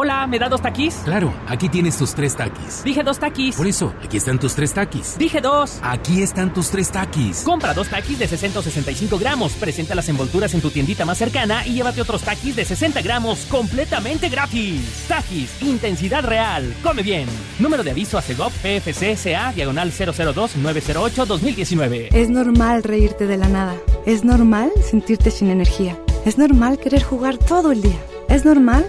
Hola, ¿me da dos taquis? Claro, aquí tienes tus tres taquis. Dije dos taquis. Por eso, aquí están tus tres taquis. Dije dos. Aquí están tus tres taquis. Compra dos taquis de 665 gramos, presenta las envolturas en tu tiendita más cercana y llévate otros taquis de 60 gramos completamente gratis. Taquis, intensidad real. Come bien. Número de aviso a CEGOP PFC CA, diagonal 002-908-2019. Es normal reírte de la nada. Es normal sentirte sin energía. Es normal querer jugar todo el día. Es normal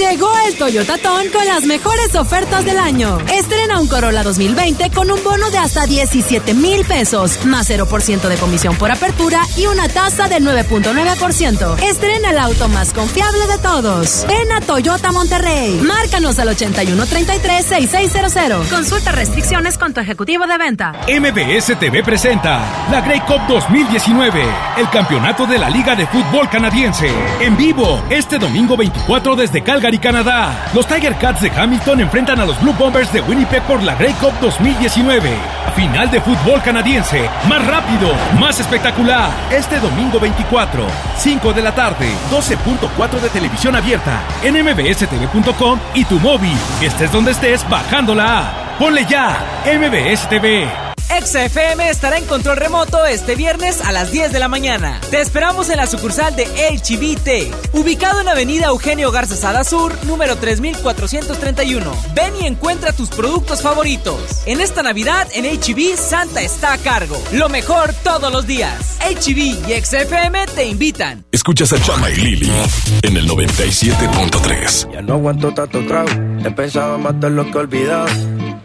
Llegó el Toyota Ton con las mejores ofertas del año. Estrena un Corolla 2020 con un bono de hasta 17 mil pesos, más 0% de comisión por apertura y una tasa del 9.9%. Estrena el auto más confiable de todos. Ven a Toyota Monterrey. Márcanos al 8133-6600. Consulta restricciones con tu ejecutivo de venta. MBS TV presenta la Grey Cup 2019, el campeonato de la Liga de Fútbol Canadiense. En vivo, este domingo 24 desde Calgary, Canadá. Los Tiger Cats de Hamilton enfrentan a los Blue Bombers de Winnipeg por la Grey Cup 2019. Final de fútbol canadiense. Más rápido, más espectacular. Este domingo 24, 5 de la tarde, 12.4 de televisión abierta en mbstv.com y tu móvil. Estés donde estés, bajando la. Ponle ya, MBS TV. XFM estará en control remoto este viernes a las 10 de la mañana. Te esperamos en la sucursal de HBT, ubicado en Avenida Eugenio Garza Sada Sur, número 3431. Ven y encuentra tus productos favoritos. En esta Navidad, en HB, Santa está a cargo. Lo mejor todos los días. HB y XFM te invitan. Escuchas a Chama y Lili en el 97.3. Ya no aguanto tanto trago. He pensado en matar lo que he olvidado.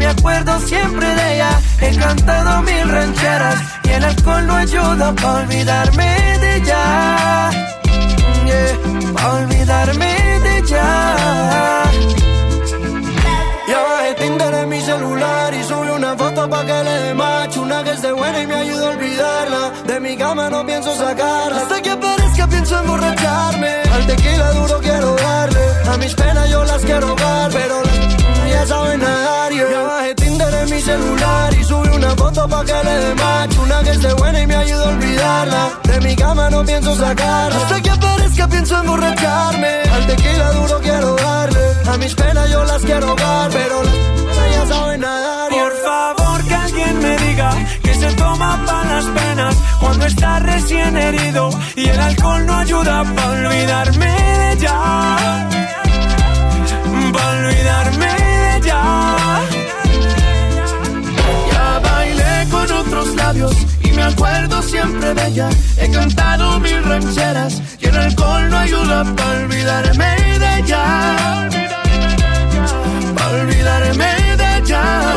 me acuerdo siempre de ella. He cantado mil rancheras y el alcohol no ayuda para olvidarme de ella. Yeah, para olvidarme de ella. Ya bajé Tinder en mi celular y subí una foto pa' que le dé macho Una que esté buena y me ayude a olvidarla De mi cama no pienso sacarla Hasta que aparezca pienso emborracharme Al tequila duro quiero darle A mis penas yo las quiero dar Pero las ya saben nadar yeah. Ya bajé Tinder en mi celular y subí una foto pa' que le dé macho Una que esté buena y me ayude a olvidarla. De mi cama no pienso sacarla. Hasta que aparezca pienso emborracharme Al tequila duro quiero darle. A mis penas yo las quiero dar Pero las ya saben nadar Por favor que alguien me diga que se toma para las penas cuando está recién herido y el alcohol no ayuda para olvidarme de ella. Para olvidarme de ella. He cantado mil rancheras y el alcohol no ayuda para olvidarme de ella. Para olvidarme de ella.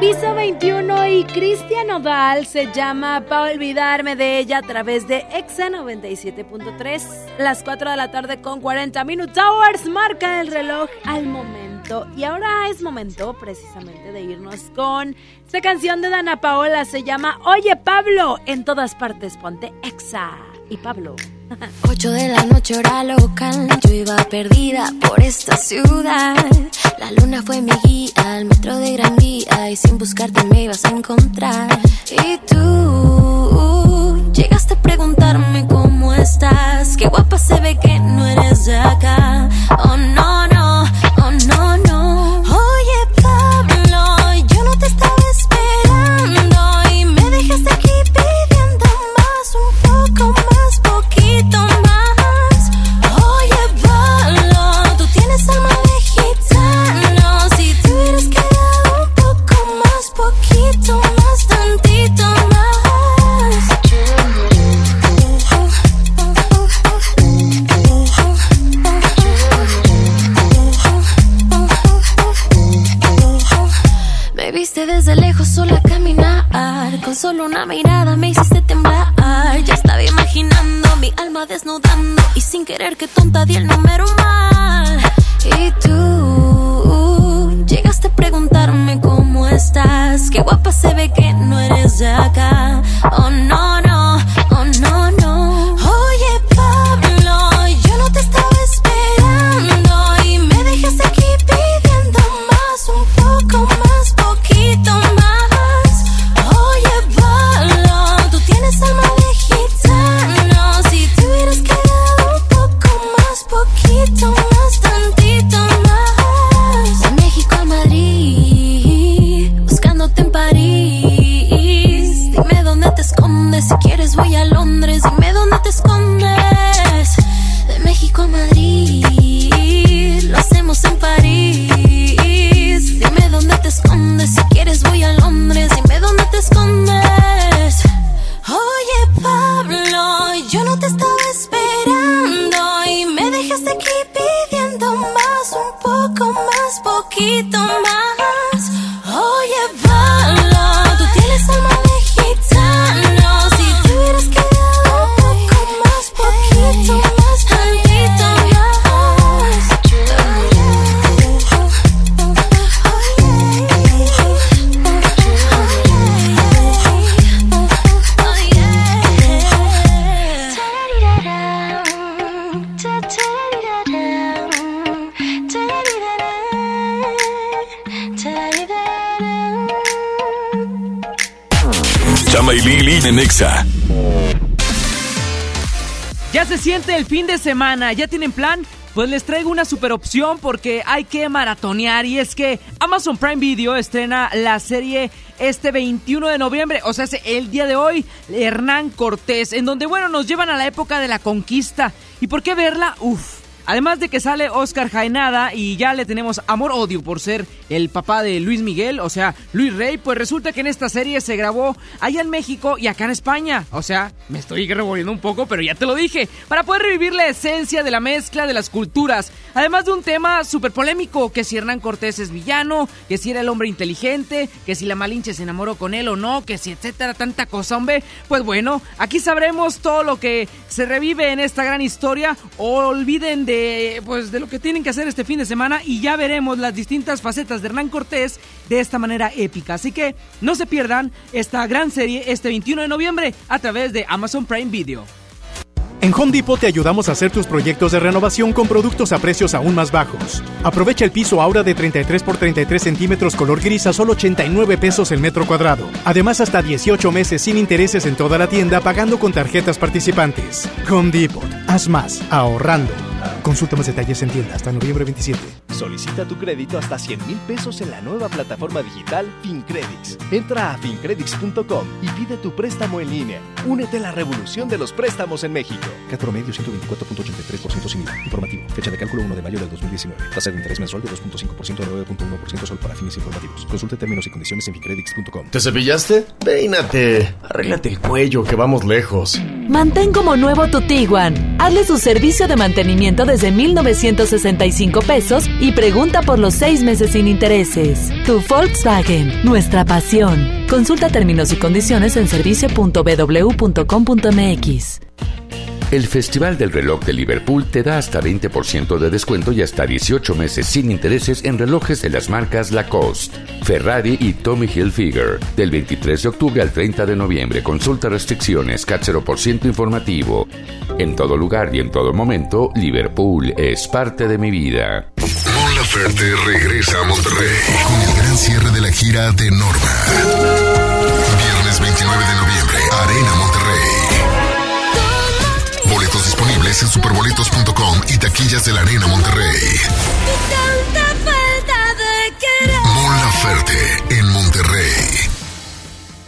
Piso 21 y Cristian Odal se llama Pa' olvidarme de ella a través de Exa 97.3. Las 4 de la tarde con 40 minutos. Hours marca el reloj al momento. Y ahora es momento precisamente de irnos con esta canción de Dana Paola. Se llama Oye Pablo. En todas partes ponte Exa y Pablo. 8 de la noche hora local, yo iba perdida por esta ciudad. La luna fue mi guía al metro de Gran Vía y sin buscarte me ibas a encontrar. Y tú llegaste a preguntarme cómo estás. Qué guapa se ve que no eres de acá. Oh no, no, querer que tonta di el número siente el fin de semana, ¿ya tienen plan? Pues les traigo una super opción porque hay que maratonear y es que Amazon Prime Video estrena la serie este 21 de noviembre, o sea, es el día de hoy, Hernán Cortés, en donde, bueno, nos llevan a la época de la conquista. ¿Y por qué verla? Uf. Además de que sale Oscar Jaenada y ya le tenemos amor-odio por ser el papá de Luis Miguel, o sea, Luis Rey, pues resulta que en esta serie se grabó allá en México y acá en España. O sea, me estoy revolviendo un poco, pero ya te lo dije, para poder revivir la esencia de la mezcla de las culturas. Además de un tema súper polémico, que si Hernán Cortés es villano, que si era el hombre inteligente, que si la Malinche se enamoró con él o no, que si etcétera, tanta cosa, hombre. Pues bueno, aquí sabremos todo lo que se revive en esta gran historia. Olviden de pues de lo que tienen que hacer este fin de semana y ya veremos las distintas facetas de Hernán Cortés de esta manera épica. Así que no se pierdan esta gran serie este 21 de noviembre a través de Amazon Prime Video. En Home Depot te ayudamos a hacer tus proyectos de renovación con productos a precios aún más bajos. Aprovecha el piso Aura de 33 por 33 centímetros color gris a solo 89 pesos el metro cuadrado. Además, hasta 18 meses sin intereses en toda la tienda pagando con tarjetas participantes. Home Depot. Haz más, ahorrando. Consulta más detalles en tienda hasta noviembre 27. Solicita tu crédito hasta 100 mil pesos en la nueva plataforma digital FinCredits. Entra a fincredits.com y pide tu préstamo en línea. Únete a la revolución de los préstamos en México. Cat promedio 124.83% sin IVA. Informativo. Fecha de cálculo 1 de mayo del 2019. Tasa de interés mensual de 2.5% a 9.1% solo para fines informativos. Consulte términos y condiciones en fincredits.com. ¿Te cepillaste? Peínate. Arréglate el cuello, que vamos lejos. Mantén como nuevo tu Tiguan. Hazle su servicio de mantenimiento desde 1,965 pesos y pregunta por los seis meses sin intereses. Tu Volkswagen, nuestra pasión. Consulta términos y condiciones en servicio.bw.com.mx. El Festival del Reloj de Liverpool te da hasta 20% de descuento y hasta 18 meses sin intereses en relojes de las marcas Lacoste, Ferrari y Tommy Hilfiger. Del 23 de octubre al 30 de noviembre. Consulta restricciones, CAT 0% informativo. En todo lugar y en todo momento, Liverpool es parte de mi vida. Mon Laferte regresa a Monterrey con el gran cierre de la gira de Norma. Viernes 29 de noviembre, Arena Monterrey. superboletos.com y taquillas de la Arena Monterrey. Tanta falta de querer. Mon Laferte en Monterrey.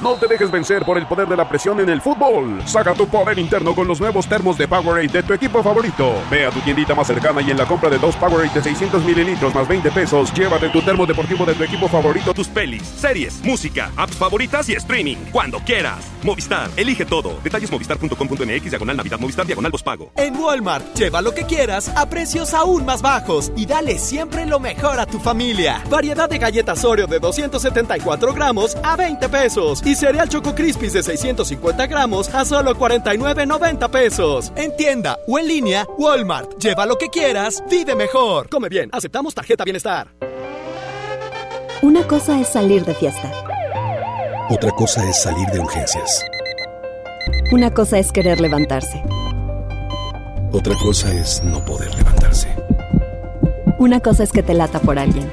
No te dejes vencer por el poder de la presión en el fútbol. Saca tu poder interno con los nuevos termos de Powerade de tu equipo favorito. Ve a tu tiendita más cercana y en la compra de dos Powerade de 600 mililitros más 20 pesos, llévate tu termo deportivo de tu equipo favorito. Tus pelis, series, música, apps favoritas y streaming. Cuando quieras. Movistar, elige todo. Detalles movistar.com.mx, diagonal Navidad, Movistar, diagonal pago. En Walmart, lleva lo que quieras a precios aún más bajos y dale siempre lo mejor a tu familia. Variedad de galletas Oreo de 274 gramos a 20 pesos y cereal Choco Crispies de 650 gramos a solo 49.90 pesos. En tienda o en línea, Walmart. Lleva lo que quieras, vive mejor. Come bien, aceptamos tarjeta bienestar. Una cosa es salir de fiesta. Otra cosa es salir de urgencias. Una cosa es querer levantarse. Otra cosa es no poder levantarse. Una cosa es que te lata por alguien.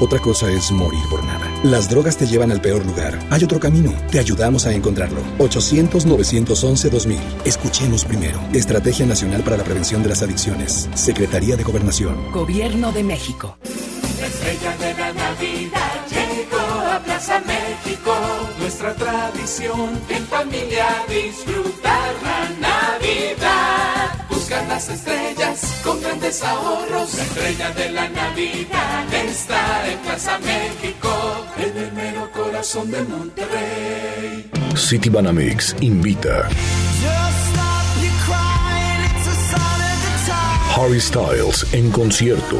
Otra cosa es morir por nada. Las drogas te llevan al peor lugar. Hay otro camino. Te ayudamos a encontrarlo. 800-911-2000. Escuchemos primero. Estrategia Nacional para la Prevención de las Adicciones. Secretaría de Gobernación. Gobierno de México. La estrella de la Navidad llegó a Plaza México. Nuestra tradición en familia disfrutar la Navidad. Las estrellas con grandes ahorros. La estrella de la Navidad está en Plaza México, en el mero corazón de Monterrey. City Banamix invita. Harry Styles en concierto.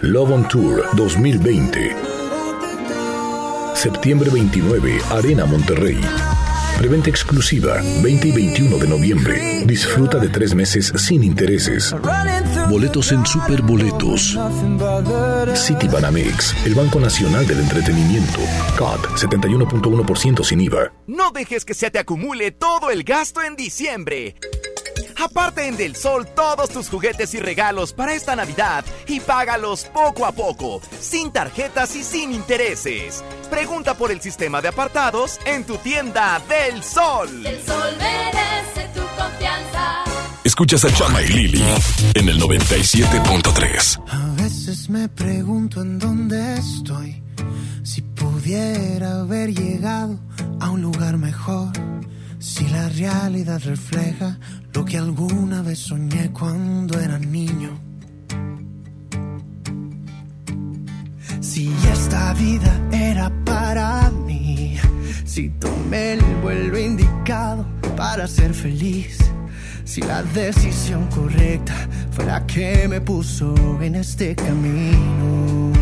Love on Tour 2020. Septiembre 29, Arena Monterrey. Preventa exclusiva 20 y 21 de noviembre. Disfruta de tres meses sin intereses. Boletos en Superboletos. City Banamex, el Banco Nacional del Entretenimiento. CAT 71.1% sin IVA. No dejes que se te acumule todo el gasto en diciembre. Aparte en Del Sol todos tus juguetes y regalos para esta Navidad y págalos poco a poco, sin tarjetas y sin intereses. Pregunta por el sistema de apartados en tu tienda Del Sol. El sol merece tu confianza. Escuchas a Chama y Lili en el 97.3. A veces me pregunto en dónde estoy. Si pudiera haber llegado a un lugar mejor. Si la realidad refleja lo que alguna vez soñé cuando era niño. Si esta vida era para mí, si tomé el vuelo indicado para ser feliz, si la decisión correcta fue la que me puso en este camino.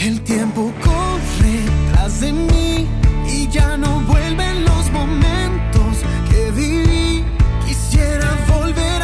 El tiempo corre tras de mí y ya no vuelven los momentos Quisiera volver a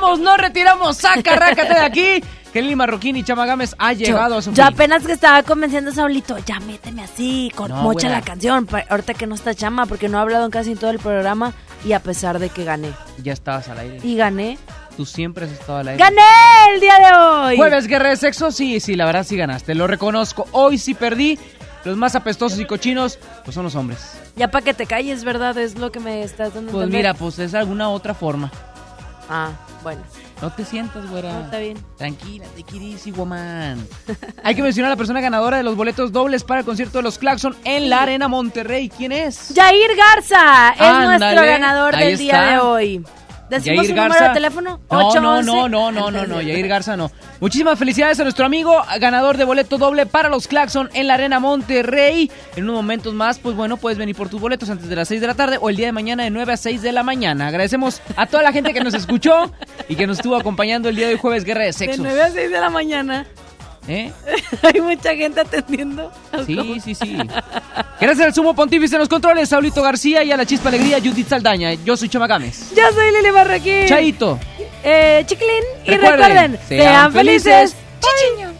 nos retiramos, saca, rácate de aquí. Kelly Marroquín y Chama Gámez ha llegado a su Yo fin. apenas que estaba convenciendo a Saulito, ya méteme así, con No, mocha la canción. Ahorita que no está Chama, porque no ha hablado en casi en todo el programa y a pesar de que gané. Ya estabas al aire. Y gané, Tú siempre has estado al aire. ¡Gané el día de hoy! Jueves, guerra de sexo, sí, sí, la verdad sí ganaste, lo reconozco. Hoy sí perdí. Los más apestosos y cochinos, pues son los hombres. Ya para que te calles, ¿verdad? Es lo que me estás dando Pues mira, pues es alguna otra forma. Ah, bueno. No te sientas, güera. No, está bien. Tranquila, te quieres, woman. Hay que mencionar a la persona ganadora de los boletos dobles para el concierto de los Claxon en la Arena Monterrey. ¿Quién es? Jair Garza es Ándale, nuestro ganador ahí del día está. de hoy. ¿Decimos Yair su número de teléfono? No, no, 811. no, no, no, no, no, Yair Garza no. Muchísimas felicidades a nuestro amigo ganador de boleto doble para los Claxon en la Arena Monterrey. En unos momentos más, pues bueno, puedes venir por tus boletos antes de las 6 de la tarde o el día de mañana de 9 a 6 de la mañana. Agradecemos a toda la gente que nos escuchó y que nos estuvo acompañando el día de hoy jueves Guerra de De Sexos. 9 a 6 de la mañana. ¿Eh? Hay mucha gente atendiendo. Sí, sí, sí. Gracias al sumo pontífice en los controles, Saulito García y a la chispa alegría, Judith Saldaña. Yo soy Chama Gámez. Yo soy Lili Barraquín. Chaito. Eh, chiquilín. Y Recuerden, recuerden, sean sean, felices. felices.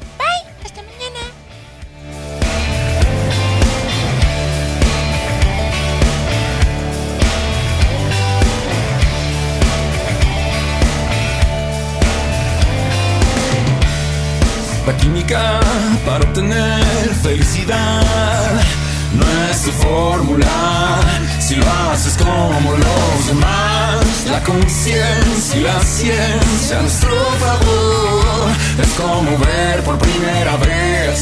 La química para obtener felicidad no es tu fórmula si lo haces como los demás. La conciencia y la ciencia nuestro favor es como ver por primera vez